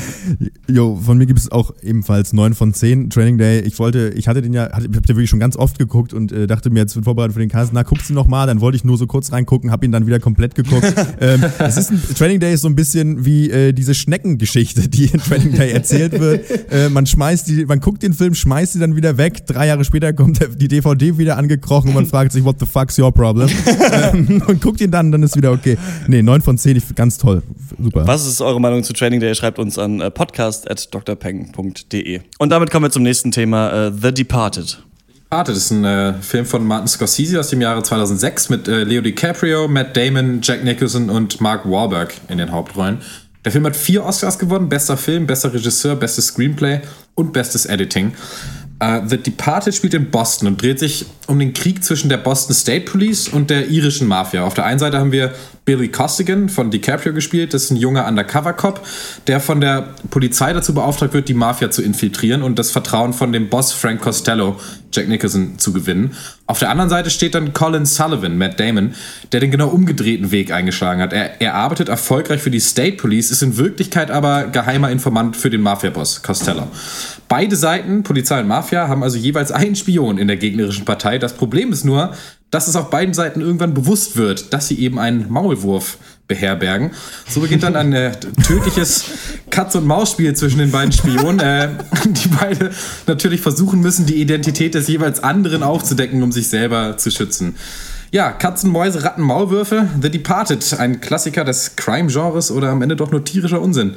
jo, von mir gibt es auch ebenfalls 9 von 10. Training Day. Ich wollte, ich hatte den ja, ich habe den wirklich schon ganz oft geguckt und äh, dachte mir jetzt vorbereitet für den Cast, na guckst du noch mal, dann wollte ich nur so kurz reingucken, habe ihn dann wieder komplett geguckt. ähm, es ist ein, Training Day ist so ein bisschen wie äh, diese Schneckengeschichte, die in Training Day erzählt wird. Äh, man schmeißt die, man guckt den Film, schmeißt sie dann wieder weg. Drei Jahre später kommt die DVD wieder angekrochen und man fragt sich, what the fuck's your problem? ähm, und guckt ihn dann, dann ist wieder okay. Nee, 9 von 10, ich, ganz toll super. Was ist eure Meinung zu Training Day? Schreibt uns an äh, podcast.drpeng.de. Und damit kommen wir zum nächsten Thema, äh, The Departed. Departed ist ein äh, Film von Martin Scorsese aus dem Jahre 2006 mit äh, Leo DiCaprio, Matt Damon, Jack Nicholson und Mark Wahlberg in den Hauptrollen. Der Film hat vier Oscars gewonnen: bester Film, bester Regisseur, bestes Screenplay und bestes Editing. Uh, The Departed spielt in Boston und dreht sich um den Krieg zwischen der Boston State Police und der irischen Mafia. Auf der einen Seite haben wir Billy Costigan von DiCaprio gespielt. Das ist ein junger Undercover-Cop, der von der Polizei dazu beauftragt wird, die Mafia zu infiltrieren und das Vertrauen von dem Boss Frank Costello, Jack Nicholson, zu gewinnen. Auf der anderen Seite steht dann Colin Sullivan, Matt Damon, der den genau umgedrehten Weg eingeschlagen hat. Er, er arbeitet erfolgreich für die State Police, ist in Wirklichkeit aber geheimer Informant für den Mafia-Boss Costello. Beide Seiten, Polizei und Mafia, haben also jeweils einen Spion in der gegnerischen Partei. Das Problem ist nur, dass es auf beiden Seiten irgendwann bewusst wird, dass sie eben einen Maulwurf beherbergen. So beginnt dann ein äh, tödliches Katz-und-Maus-Spiel zwischen den beiden Spionen, äh, die beide natürlich versuchen müssen, die Identität des jeweils anderen aufzudecken, um sich selber zu schützen. Ja, Katzen, Mäuse, Ratten, Maulwürfe, The Departed, ein Klassiker des Crime-Genres oder am Ende doch nur tierischer Unsinn.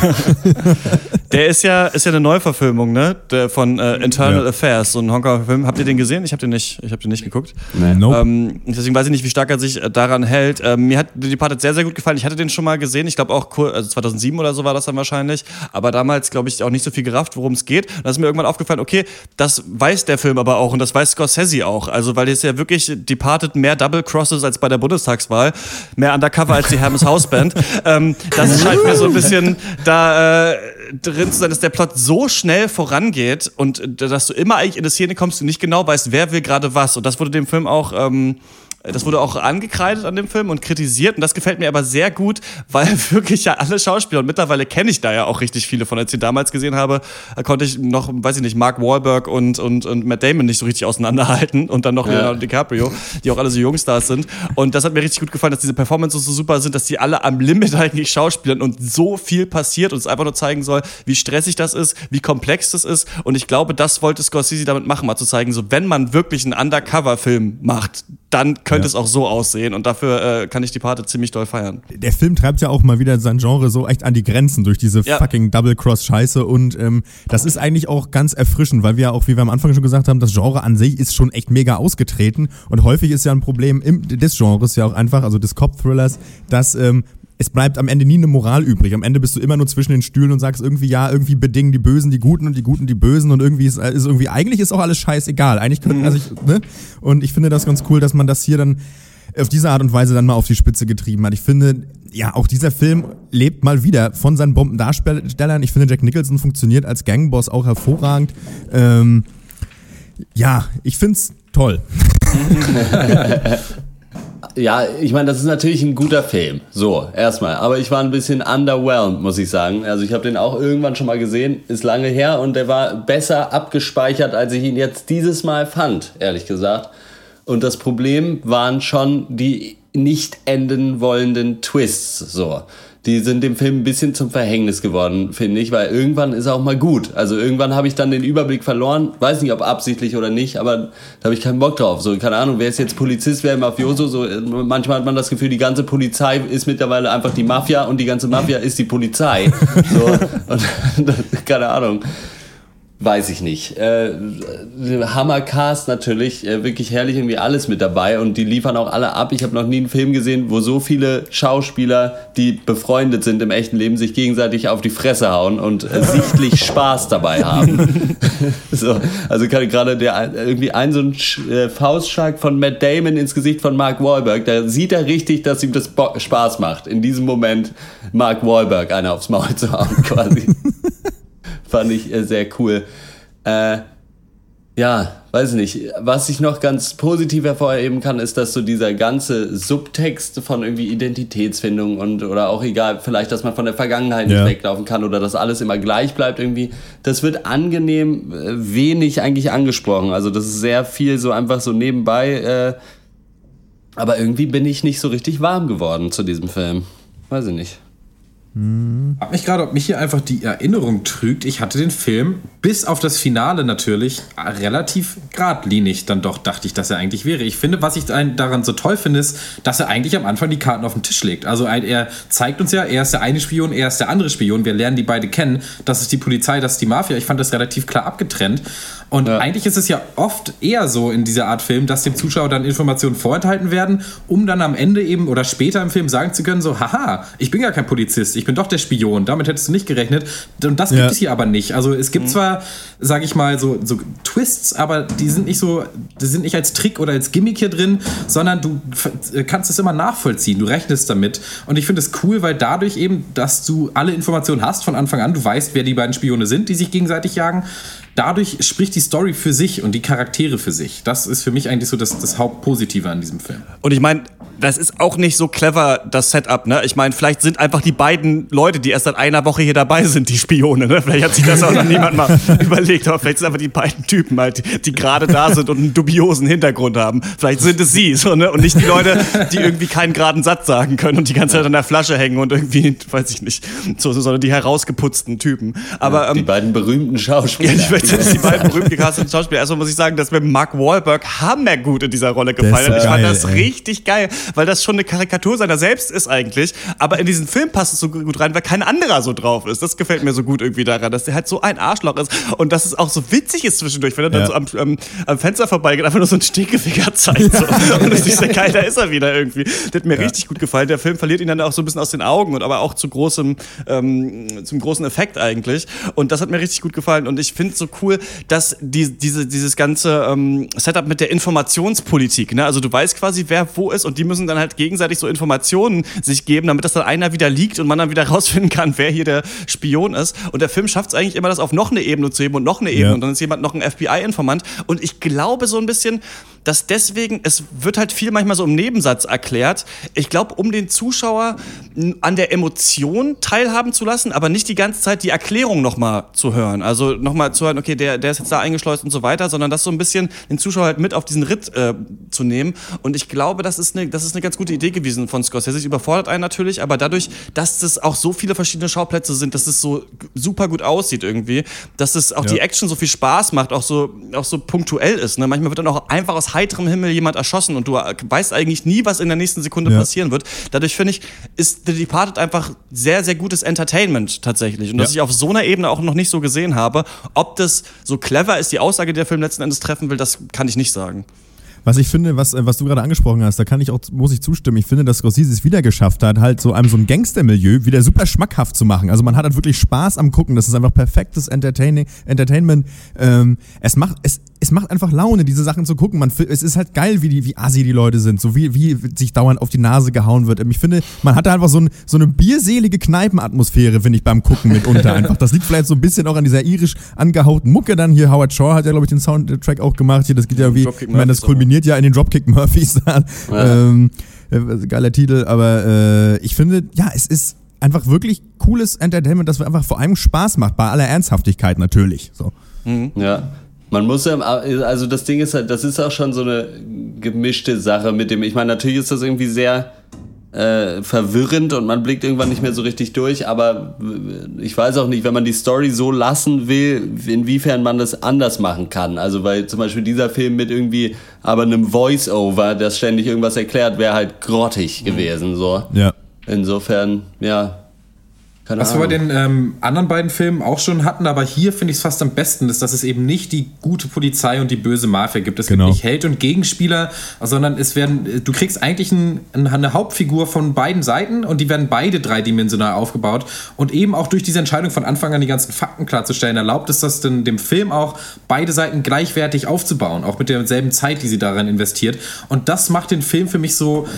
Der ist ja, ist ja eine Neuverfilmung, ne? Der von äh, Internal Ja. Affairs, so ein Hongkonger Film. Habt ihr den gesehen? Ich habe den nicht, ich habe den nicht geguckt. Nope. Ähm, deswegen weiß ich nicht, wie stark er sich äh, daran hält. Ähm, mir hat The Departed sehr, sehr gut gefallen. Ich hatte den schon mal gesehen. Ich glaube auch, also 2007 oder so war das dann wahrscheinlich. Aber damals, glaube ich, auch nicht so viel gerafft, worum es geht. Und da ist mir irgendwann aufgefallen, okay, das weiß der Film aber auch und das weiß Scorsese auch. Also, weil es ja wirklich Departed mehr Double Crosses als bei der Bundestagswahl, mehr Undercover als die Hermes Hausband. ähm, das scheint mir so ein bisschen da äh, drin zu sein, dass der Plot so schnell vorangeht und äh, dass du immer eigentlich in eine Szene kommst und nicht genau weißt, wer will gerade was. Und das wurde dem Film auch. Ähm, das wurde auch angekreidet an dem Film und kritisiert und das gefällt mir aber sehr gut, weil wirklich ja alle Schauspieler und mittlerweile kenne ich da ja auch richtig viele von. Als ich ihn damals gesehen habe, äh, konnte ich noch, weiß ich nicht, Mark Wahlberg und, und, und Matt Damon nicht so richtig auseinanderhalten und dann noch Leonardo DiCaprio, die auch alle so Jungstars sind. Und das hat mir richtig gut gefallen, dass diese Performances so super sind, dass die alle am Limit eigentlich schauspielern und so viel passiert und es einfach nur zeigen soll, wie stressig das ist, wie komplex das ist. Und ich glaube, das wollte Scorsese damit machen, mal zu zeigen, so wenn man wirklich einen Undercover-Film macht, dann könnte Ja. es auch so aussehen. Und dafür äh, kann ich die Parte ziemlich doll feiern. der Film treibt ja auch mal wieder sein Genre so echt an die Grenzen durch diese Ja. fucking Double-Cross-Scheiße und ähm, das ist eigentlich auch ganz erfrischend, weil wir ja auch, wie wir am Anfang schon gesagt haben, das Genre an sich ist schon echt mega ausgetreten und häufig ist ja ein Problem im, des Genres ja auch einfach, also des Cop-Thrillers, dass ähm, es bleibt am Ende nie eine Moral übrig. Am Ende bist du immer nur zwischen den Stühlen und sagst irgendwie, ja, irgendwie bedingen die Bösen die Guten und die Guten die Bösen und irgendwie ist, ist irgendwie, eigentlich ist auch alles scheißegal. Eigentlich könnten, also ich, ne? Und ich finde das ganz cool, dass man das hier dann auf diese Art und Weise dann mal auf die Spitze getrieben hat. Ich finde, ja, auch dieser Film lebt mal wieder von seinen Bombendarstellern. Ich finde, Jack Nicholson funktioniert als Gangboss auch hervorragend. Ähm, ja, ich find's toll. Ja, ich meine, das ist natürlich ein guter Film. So, erstmal. Aber ich war ein bisschen underwhelmed, muss ich sagen. Also ich habe den auch irgendwann schon mal gesehen, ist lange her und der war besser abgespeichert, als ich ihn jetzt dieses Mal fand, ehrlich gesagt. Und das Problem waren schon die nicht enden wollenden Twists. So. Die sind dem Film ein bisschen zum Verhängnis geworden, finde ich, weil irgendwann ist auch mal gut. Also irgendwann habe ich dann den Überblick verloren, weiß nicht, ob absichtlich oder nicht, aber da habe ich keinen Bock drauf. So, keine Ahnung, wer ist jetzt Polizist, wer Mafioso, so äh, manchmal hat man das Gefühl, die ganze Polizei ist mittlerweile einfach die Mafia und die ganze Mafia ist die Polizei. So, und keine Ahnung. Weiß ich nicht. Äh, Hammercast natürlich, äh, wirklich herrlich irgendwie alles mit dabei und die liefern auch alle ab. Ich habe noch nie einen Film gesehen, wo so viele Schauspieler, die befreundet sind im echten Leben, sich gegenseitig auf die Fresse hauen und äh, sichtlich Spaß dabei haben. so, also gerade der irgendwie ein so ein äh, Faustschlag von Matt Damon ins Gesicht von Mark Wahlberg, da sieht er richtig, dass ihm das Bo Spaß macht. In diesem Moment Mark Wahlberg einer aufs Maul zu hauen quasi. Fand ich äh, sehr cool. Äh, ja, weiß nicht. Was ich noch ganz positiv hervorheben kann, ist, dass so dieser ganze Subtext von irgendwie Identitätsfindung und oder auch egal, vielleicht, dass man von der Vergangenheit Ja. nicht weglaufen kann oder dass alles immer gleich bleibt irgendwie, das wird angenehm äh, wenig eigentlich angesprochen. Also das ist sehr viel so einfach so nebenbei. Äh, aber irgendwie bin ich nicht so richtig warm geworden zu diesem Film. Weiß ich nicht. Hab mich gerade, ob mich hier einfach die Erinnerung trügt. Ich hatte den Film bis auf das Finale natürlich relativ geradlinig dann doch dachte ich, dass er eigentlich wäre. Ich finde, was ich daran so toll finde, ist, dass er eigentlich am Anfang die Karten auf den Tisch legt. Also er zeigt uns ja, er ist der eine Spion, er ist der andere Spion. Wir lernen die beide kennen. Das ist die Polizei, das ist die Mafia. Ich fand das relativ klar abgetrennt. Und Ja. eigentlich ist es ja oft eher so in dieser Art Film, dass dem Zuschauer dann Informationen vorenthalten werden, um dann am Ende eben oder später im Film sagen zu können, so, haha, ich bin gar kein Polizist, ich bin doch der Spion, damit hättest du nicht gerechnet. Und das gibt Ja. es hier aber nicht. Also es gibt zwar, sage ich mal, so, so Twists, aber die sind nicht so, die sind nicht als Trick oder als Gimmick hier drin, sondern du f- kannst es immer nachvollziehen, du rechnest damit. Und ich finde es cool, weil dadurch eben, dass du alle Informationen hast von Anfang an, du weißt, wer die beiden Spione sind, die sich gegenseitig jagen, dadurch spricht die Story für sich und die Charaktere für sich. Das ist für mich eigentlich so das, das Hauptpositive an diesem Film. Und ich meine, das ist auch nicht so clever, das Setup, ne? Ich meine, vielleicht sind einfach die beiden Leute, die erst seit einer Woche hier dabei sind, die Spione, ne? Vielleicht hat sich das auch noch niemand mal überlegt, aber vielleicht sind einfach die beiden Typen halt, die, die gerade da sind und einen dubiosen Hintergrund haben. Vielleicht sind es sie, so, ne? Und nicht die Leute, die irgendwie keinen geraden Satz sagen können und die ganze Zeit an der Flasche hängen und irgendwie, weiß ich nicht, so, sondern die herausgeputzten Typen. Aber, die ähm, beiden berühmten Schauspieler. ja, ich möchte die beiden berühmt gecasteten Schauspieler. Erstmal muss ich sagen, dass mir Mark Wahlberg hammergut in dieser Rolle gefallen hat. Ich fand geil, das ey. richtig geil, weil das schon eine Karikatur seiner selbst ist eigentlich. Aber in diesen Film passt es so gut rein, weil kein anderer so drauf ist. Das gefällt mir so gut irgendwie daran, dass der halt so ein Arschloch ist und dass es auch so witzig ist zwischendurch, wenn er dann Ja. so am, am, am Fenster vorbeigeht, einfach nur so einen Stinkefinger zeigt. So. Und das ist ja geil, da ist er wieder irgendwie. Das hat mir richtig gut gefallen. Der Film verliert ihn dann auch so ein bisschen aus den Augen und aber auch zu großem, ähm, zum großen Effekt eigentlich. Und das hat mir richtig gut gefallen. Und ich finde es so cool, dass die, diese, dieses ganze ähm, Setup mit der Informationspolitik, ne? also du weißt quasi, wer wo ist und die müssen dann halt gegenseitig so Informationen sich geben, damit das dann einer wieder liegt und man dann wieder rausfinden kann, wer hier der Spion ist. Und der Film schafft es eigentlich immer, das auf noch eine Ebene zu heben und noch eine Ebene Ja. und dann ist jemand noch ein FBI-Informant. Und ich glaube so ein bisschen, dass deswegen, es wird halt viel manchmal so im Nebensatz erklärt. Ich glaube, um den Zuschauer an der Emotion teilhaben zu lassen, aber nicht die ganze Zeit die Erklärung nochmal zu hören. Also nochmal zu hören, okay, der, der ist jetzt da eingeschleust und so weiter, sondern das so ein bisschen den Zuschauer halt mit auf diesen Ritt äh, zu nehmen. Und ich glaube, das ist, eine, das ist eine ganz gute Idee gewesen von Scorsese. Es überfordert einen natürlich, aber dadurch, dass das auch so viele verschiedene Schauplätze sind, dass es so super gut aussieht irgendwie, dass es auch Ja. die Action so viel Spaß macht, auch so, auch so punktuell ist. Ne? Manchmal wird dann auch einfach aus heiterem Himmel jemand erschossen und du äh, weißt eigentlich nie, was in der nächsten Sekunde Ja. passieren wird. Dadurch finde ich, ist The Departed einfach sehr, sehr gutes Entertainment tatsächlich. Und dass Ja. ich auf so einer Ebene auch noch nicht so gesehen habe. Ob das so clever ist, die Aussage, die der Film letzten Endes treffen will, das kann ich nicht sagen. Was ich finde, was, äh, was du gerade angesprochen hast, da kann ich auch, muss ich zustimmen. Ich finde, dass Scorsese es wieder geschafft hat, halt so einem so ein Gangstermilieu wieder super schmackhaft zu machen. Also man hat halt wirklich Spaß am Gucken. Das ist einfach perfektes Entertaining, Entertainment. Ähm, es macht, es, es macht einfach Laune, diese Sachen zu gucken. Man, es ist halt geil, wie die, wie assi die Leute sind, so wie, wie sich dauernd auf die Nase gehauen wird. Ich finde, man hat da einfach so, ein, so eine bierselige Kneipenatmosphäre, finde ich, beim Gucken mitunter einfach. Das liegt vielleicht so ein bisschen auch an dieser irisch angehauchten Mucke dann hier. Howard Shaw hat ja, glaube ich, den Soundtrack auch gemacht. Hier, das geht ja wie, ich meine, das kulminiert ja in den Dropkick Murphys. ähm, äh, geiler Titel, aber äh, ich finde, ja, es ist einfach wirklich cooles Entertainment, das einfach vor allem Spaß macht, bei aller Ernsthaftigkeit natürlich. So. Ja. Man muss ja, also das Ding ist halt, das ist auch schon so eine gemischte Sache mit dem, ich meine, natürlich ist das irgendwie sehr äh, verwirrend und man blickt irgendwann nicht mehr so richtig durch, aber ich weiß auch nicht, wenn man die Story so lassen will, inwiefern man das anders machen kann. Also weil zum Beispiel dieser Film mit irgendwie aber einem Voice-Over, das ständig irgendwas erklärt, wäre halt grottig gewesen, so. Ja. Insofern, ja. Keine Was wir bei Ahnung. den ähm, anderen beiden Filmen auch schon hatten, aber hier finde ich es fast am besten, ist, dass es eben nicht die gute Polizei und die böse Mafia gibt. Es Genau. gibt nicht Held und Gegenspieler, sondern es werden, du kriegst eigentlich ein, ein, eine Hauptfigur von beiden Seiten und die werden beide dreidimensional aufgebaut. Und eben auch durch diese Entscheidung von Anfang an die ganzen Fakten klarzustellen, erlaubt es das denn dem Film auch, beide Seiten gleichwertig aufzubauen, auch mit derselben Zeit, die sie daran investiert. Und das macht den Film für mich so.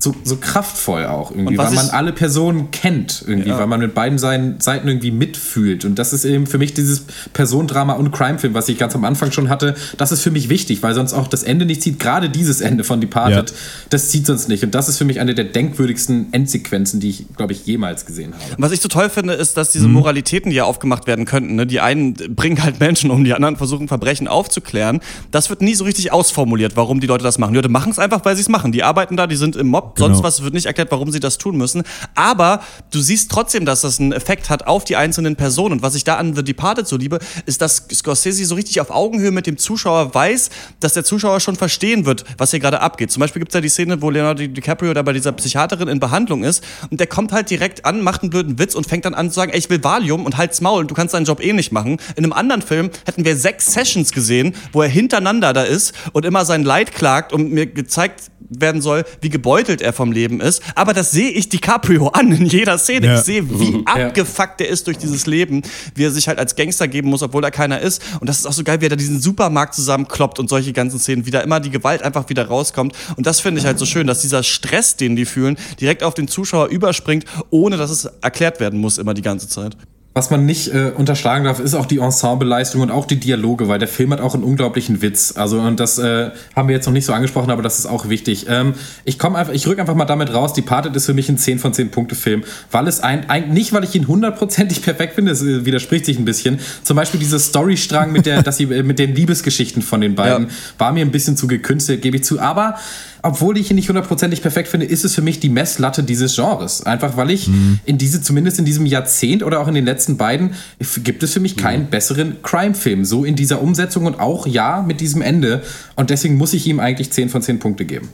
So, so kraftvoll auch irgendwie, weil man alle Personen kennt irgendwie, Ja. weil man mit beiden Seiten, Seiten irgendwie mitfühlt. Und das ist eben für mich dieses Personendrama und Crime-Film, was ich ganz am Anfang schon hatte. Das ist für mich wichtig, weil sonst auch das Ende nicht zieht. Gerade dieses Ende von Departed, Ja. das zieht sonst nicht. Und das ist für mich eine der denkwürdigsten Endsequenzen, die ich, glaube ich, jemals gesehen habe. Was ich so toll finde, ist, dass Mhm. diese Moralitäten, die ja aufgemacht werden könnten, ne, die einen bringen halt Menschen um, die anderen versuchen Verbrechen aufzuklären. Das wird nie so richtig ausformuliert, warum die Leute das machen. Die Leute machen es einfach, weil sie es machen. Die arbeiten da, die sind im Mob, sonst Genau. was wird nicht erklärt, warum sie das tun müssen. Aber du siehst trotzdem, dass das einen Effekt hat auf die einzelnen Personen. Und was ich da an The Departed so liebe, ist, dass Scorsese so richtig auf Augenhöhe mit dem Zuschauer weiß, dass der Zuschauer schon verstehen wird, was hier gerade abgeht. Zum Beispiel gibt es ja die Szene, wo Leonardo DiCaprio da bei dieser Psychiaterin in Behandlung ist und der kommt halt direkt an, macht einen blöden Witz und fängt dann an zu sagen, ey, ich will Valium und halt's Maul, du kannst deinen Job eh nicht machen. In einem anderen Film hätten wir sechs Sessions gesehen, wo er hintereinander da ist und immer sein Leid klagt und mir gezeigt werden soll, wie gebeutelt er vom Leben ist. Aber das sehe ich DiCaprio an in jeder Szene. Ja. Ich sehe, wie Ja. abgefuckt er ist durch dieses Leben, wie er sich halt als Gangster geben muss, obwohl er keiner ist. Und das ist auch so geil, wie er da diesen Supermarkt zusammenkloppt und solche ganzen Szenen, wie da immer die Gewalt einfach wieder rauskommt. Und das finde ich halt so schön, dass dieser Stress, den die fühlen, direkt auf den Zuschauer überspringt, ohne dass es erklärt werden muss immer die ganze Zeit. Was man nicht äh, unterschlagen darf, ist auch die Ensembleleistung und auch die Dialoge, weil der Film hat auch einen unglaublichen Witz. Also, und das äh, haben wir jetzt noch nicht so angesprochen, aber das ist auch wichtig. Ähm, ich komme einfach, ich rück einfach mal damit raus, Departed ist für mich ein 10 von 10 Punkte Film, weil es ein, ein nicht, weil ich ihn hundertprozentig perfekt finde, es äh, widerspricht sich ein bisschen. Zum Beispiel dieser Storystrang mit der, dass sie, äh, mit den Liebesgeschichten von den beiden, ja. war mir ein bisschen zu gekünstelt, gebe ich zu. Aber obwohl ich ihn nicht hundertprozentig perfekt finde, ist es für mich die Messlatte dieses Genres. Einfach weil ich mhm. in diese, zumindest in diesem Jahrzehnt oder auch in den letzten beiden, gibt es für mich keinen mhm. besseren Crime-Film. So in dieser Umsetzung und auch ja mit diesem Ende. Und deswegen muss ich ihm eigentlich 10 von 10 Punkte geben.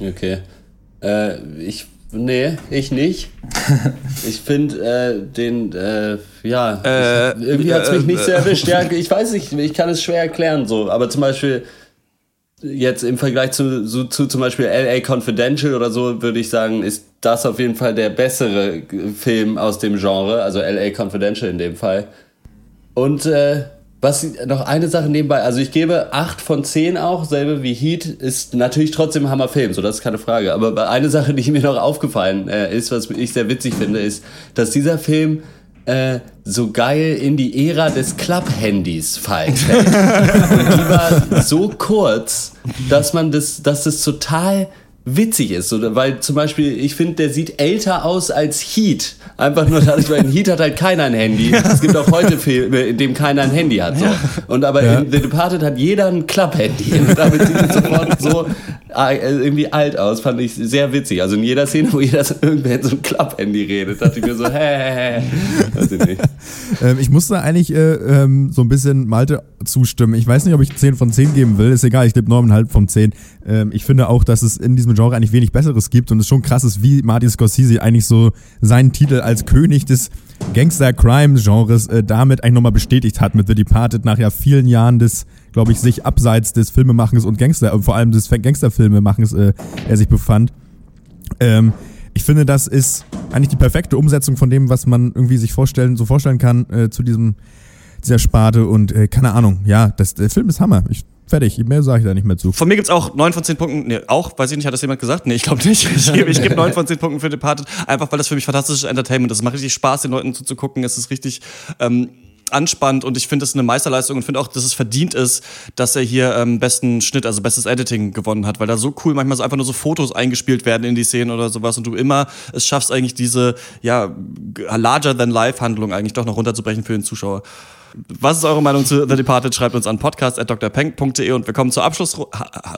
Okay. Äh, ich Nee, ich nicht. Ich finde äh, den, äh, ja, äh, ich, irgendwie hat es mich nicht äh, so erwischt. Ja, ich weiß nicht, ich kann es schwer erklären so. Aber zum Beispiel, jetzt im Vergleich zu, zu, zu zum Beispiel LA Confidential oder so, würde ich sagen, ist das auf jeden Fall der bessere Film aus dem Genre, also LA Confidential in dem Fall. Und äh, was noch eine Sache nebenbei, also ich gebe 8 von 10 auch, selbe wie Heat, ist natürlich trotzdem ein Hammerfilm, so das ist keine Frage. Aber eine Sache, die mir noch aufgefallen äh, ist, was ich sehr witzig finde, ist, dass dieser Film äh, so geil in die Ära des Club-Handys fallen fällt. Und die war so kurz, dass man das, dass das total witzig ist. Oder weil zum Beispiel, ich finde, der sieht älter aus als Heat. Einfach nur dadurch, weil in Heat hat halt keiner ein Handy. Es gibt auch heute Filme, in dem keiner ein Handy hat. So. Und aber ja. in The Departed hat jeder ein Club-Handy. Und damit sieht es sofort so äh, irgendwie alt aus. Fand ich sehr witzig. Also in jeder Szene, wo jeder irgendwer in so ein Club-Handy redet, dachte ich mir so, hä, hä, hä. Weiß ich nicht. Ähm, ich musste eigentlich äh, ähm, so ein bisschen Malte zustimmen. Ich weiß nicht, ob ich 10 von 10 geben will. Ist egal, ich gebe 9,5 von 10. Ähm, ich finde auch, dass es in diesem Genre eigentlich wenig Besseres gibt und es schon krass ist, wie Martin Scorsese eigentlich so seinen Titel als König des Gangster-Crime-Genres äh, damit eigentlich nochmal bestätigt hat mit The Departed nach ja vielen Jahren des, glaube ich, sich abseits des Filmemachens und Gangster, äh, vor allem des Gangsterfilmemachens äh, er sich befand. Ähm, ich finde, das ist eigentlich die perfekte Umsetzung von dem, was man irgendwie sich vorstellen, so vorstellen kann äh, zu diesem dieser Sparte und äh, keine Ahnung, ja, das, der Film ist Hammer. Ich Fertig, mehr sage ich da nicht mehr zu. Von mir gibt es auch 9 von 10 Punkten. Nee, auch, weiß ich nicht, hat das jemand gesagt? Nee, ich glaube nicht. Ich gebe ich geb 9 von 10 Punkten für Departed, einfach weil das für mich fantastisches Entertainment ist. Es macht richtig Spaß, den Leuten zuzugucken. Es ist richtig ähm, anspannt und ich finde das eine Meisterleistung und finde auch, dass es verdient ist, dass er hier ähm, besten Schnitt, also bestes Editing gewonnen hat, weil da so cool manchmal so einfach nur so Fotos eingespielt werden in die Szenen oder sowas und du immer es schaffst eigentlich diese ja larger than life Handlung eigentlich doch noch runterzubrechen für den Zuschauer. Was ist eure Meinung zu The Departed? Schreibt uns an podcast.drpeng.de und wir kommen zur Abschluss,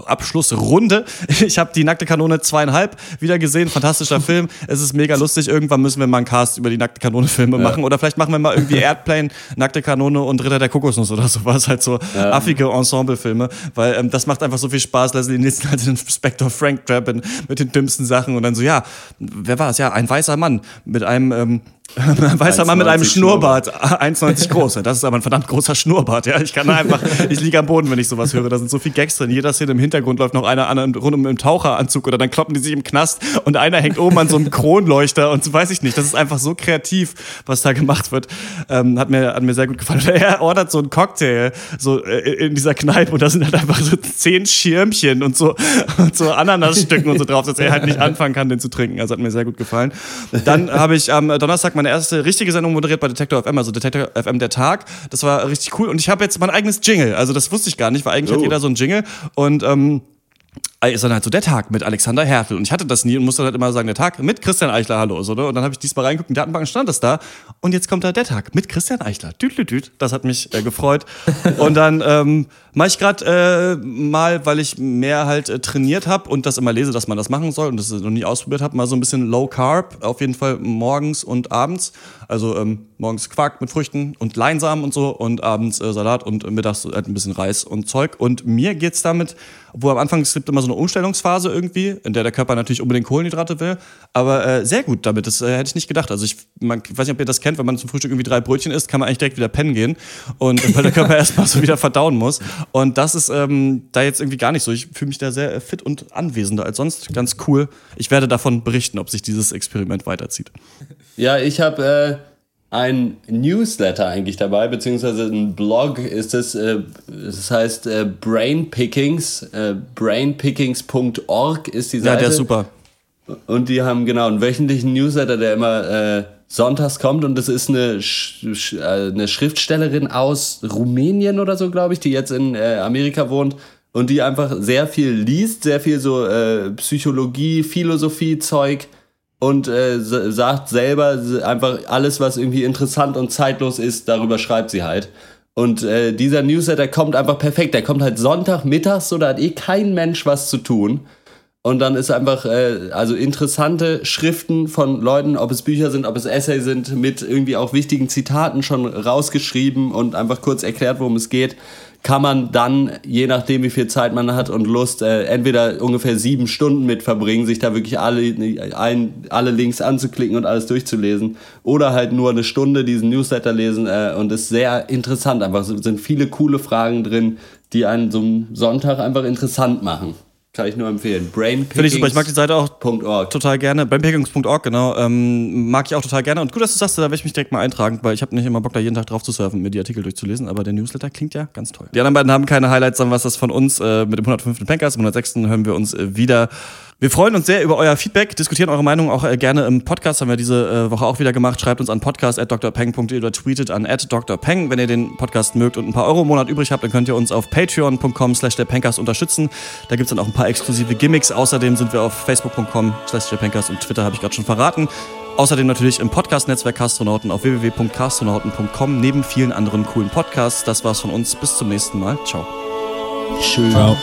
Abschlussrunde. Ich habe die Nackte Kanone zweieinhalb wieder gesehen. Fantastischer Film. Es ist mega lustig. Irgendwann müssen wir mal einen Cast über die Nackte Kanone Filme ja. machen. Oder vielleicht machen wir mal irgendwie Airplane, Nackte Kanone und Ritter der Kokosnuss oder sowas. Halt so ja. affige Ensemble-Filme. Weil ähm, das macht einfach so viel Spaß. Leslie Nielsen als Inspector Frank Drabin mit den dümmsten Sachen. Und dann so, ja, wer war es? Ja, ein weißer Mann mit einem ähm, weißer Mann mit einem Schnurrbart, 1,90 groß. Das ist aber ein verdammt großer Schnurrbart. Ja, ich kann einfach, ich liege am Boden, wenn ich sowas höre. Da sind so viele Gags drin. Jeder Szene im Hintergrund läuft noch einer an rund um im Taucheranzug oder dann kloppen die sich im Knast und einer hängt oben an so einem Kronleuchter und so weiß ich nicht. Das ist einfach so kreativ, was da gemacht wird. Ähm, hat mir, hat mir sehr gut gefallen. Er ordert so einen Cocktail so äh, in dieser Kneipe und da sind halt einfach so zehn Schirmchen und so, und so Ananasstücken und so drauf, dass er halt nicht anfangen kann, den zu trinken. Also hat mir sehr gut gefallen. Dann habe ich am Donnerstag meine erste richtige Sendung moderiert bei Detektor FM, also Detektor FM der Tag. Das war richtig cool. Und ich habe jetzt mein eigenes Jingle. Also das wusste ich gar nicht, weil eigentlich oh. hat jeder so ein Jingle. Und ähm, ist dann halt so der Tag mit Alexander Hertel. Und ich hatte das nie und musste halt immer sagen, der Tag mit Christian Eichler, hallo. So, ne? Und dann habe ich diesmal reingeguckt, in der Datenbank stand das da. Und jetzt kommt da der Tag mit Christian Eichler. Düt, düt, düt. Das hat mich äh, gefreut. und dann ähm, mache ich gerade äh, mal, weil ich mehr halt äh, trainiert habe und das immer lese, dass man das machen soll und das noch nie ausprobiert habe, mal so ein bisschen Low Carb. Auf jeden Fall morgens und abends. Also ähm, morgens Quark mit Früchten und Leinsamen und so und abends äh, Salat und mittags halt ein bisschen Reis und Zeug. Und mir geht's damit, wo am Anfang es gibt immer so eine Umstellungsphase irgendwie, in der der Körper natürlich unbedingt Kohlenhydrate will, aber äh, sehr gut damit. Das äh, hätte ich nicht gedacht. Also ich, man, ich weiß nicht, ob ihr das kennt, wenn man zum Frühstück irgendwie drei Brötchen isst, kann man eigentlich direkt wieder pennen gehen und weil der Körper erstmal so wieder verdauen muss. Und das ist ähm, da jetzt irgendwie gar nicht so. Ich fühle mich da sehr fit und anwesender als sonst. Ganz cool. Ich werde davon berichten, ob sich dieses Experiment weiterzieht. Ja, ich habe äh ein Newsletter eigentlich dabei, beziehungsweise ein Blog ist es, äh, das heißt äh, Brainpickings, äh, brainpickings.org ist die Seite. Ja, der ist super. Und die haben genau einen wöchentlichen Newsletter, der immer äh, sonntags kommt und es ist eine, Sch Sch äh, eine Schriftstellerin aus Rumänien oder so, glaube ich, die jetzt in äh, Amerika wohnt und die einfach sehr viel liest, sehr viel so äh, Psychologie, Philosophie, Zeug und äh, sagt selber einfach alles, was irgendwie interessant und zeitlos ist, darüber schreibt sie halt. Und äh, dieser Newsletter kommt einfach perfekt. Der kommt halt Sonntag mittags, so da hat eh kein Mensch was zu tun. Und dann ist einfach, äh, also interessante Schriften von Leuten, ob es Bücher sind, ob es Essays sind, mit irgendwie auch wichtigen Zitaten schon rausgeschrieben und einfach kurz erklärt, worum es geht kann man dann, je nachdem wie viel Zeit man hat und Lust, äh, entweder ungefähr sieben Stunden mit verbringen, sich da wirklich alle, ein, alle Links anzuklicken und alles durchzulesen. Oder halt nur eine Stunde diesen Newsletter lesen äh, und ist sehr interessant. Einfach sind viele coole Fragen drin, die einen so einen Sonntag einfach interessant machen. Kann ich nur empfehlen. Brainpickings. Finde ich super. Ich mag die Seite auch .org. total gerne. Brainpickings.org, genau. Ähm, mag ich auch total gerne. Und gut, dass du sagst, da werde ich mich direkt mal eintragen, weil ich habe nicht immer Bock, da jeden Tag drauf zu surfen, mir die Artikel durchzulesen. Aber der Newsletter klingt ja ganz toll. Die anderen beiden haben keine Highlights, sondern was das von uns äh, mit dem 105. Pankers, im 106. hören wir uns äh, wieder. Wir freuen uns sehr über euer Feedback, diskutieren eure Meinung auch äh, gerne im Podcast, haben wir diese äh, Woche auch wieder gemacht. Schreibt uns an podcast.drpeng.de oder tweetet an @drpeng, wenn ihr den Podcast mögt und ein paar Euro im Monat übrig habt, dann könnt ihr uns auf patreon.com slash derpencast unterstützen. Da gibt's dann auch ein paar exklusive Gimmicks. Außerdem sind wir auf facebook.com slash derpencast und Twitter habe ich gerade schon verraten. Außerdem natürlich im Podcast-Netzwerk Castronauten auf www.castronauten.com neben vielen anderen coolen Podcasts. Das war's von uns. Bis zum nächsten Mal. Ciao. Schön. Ciao.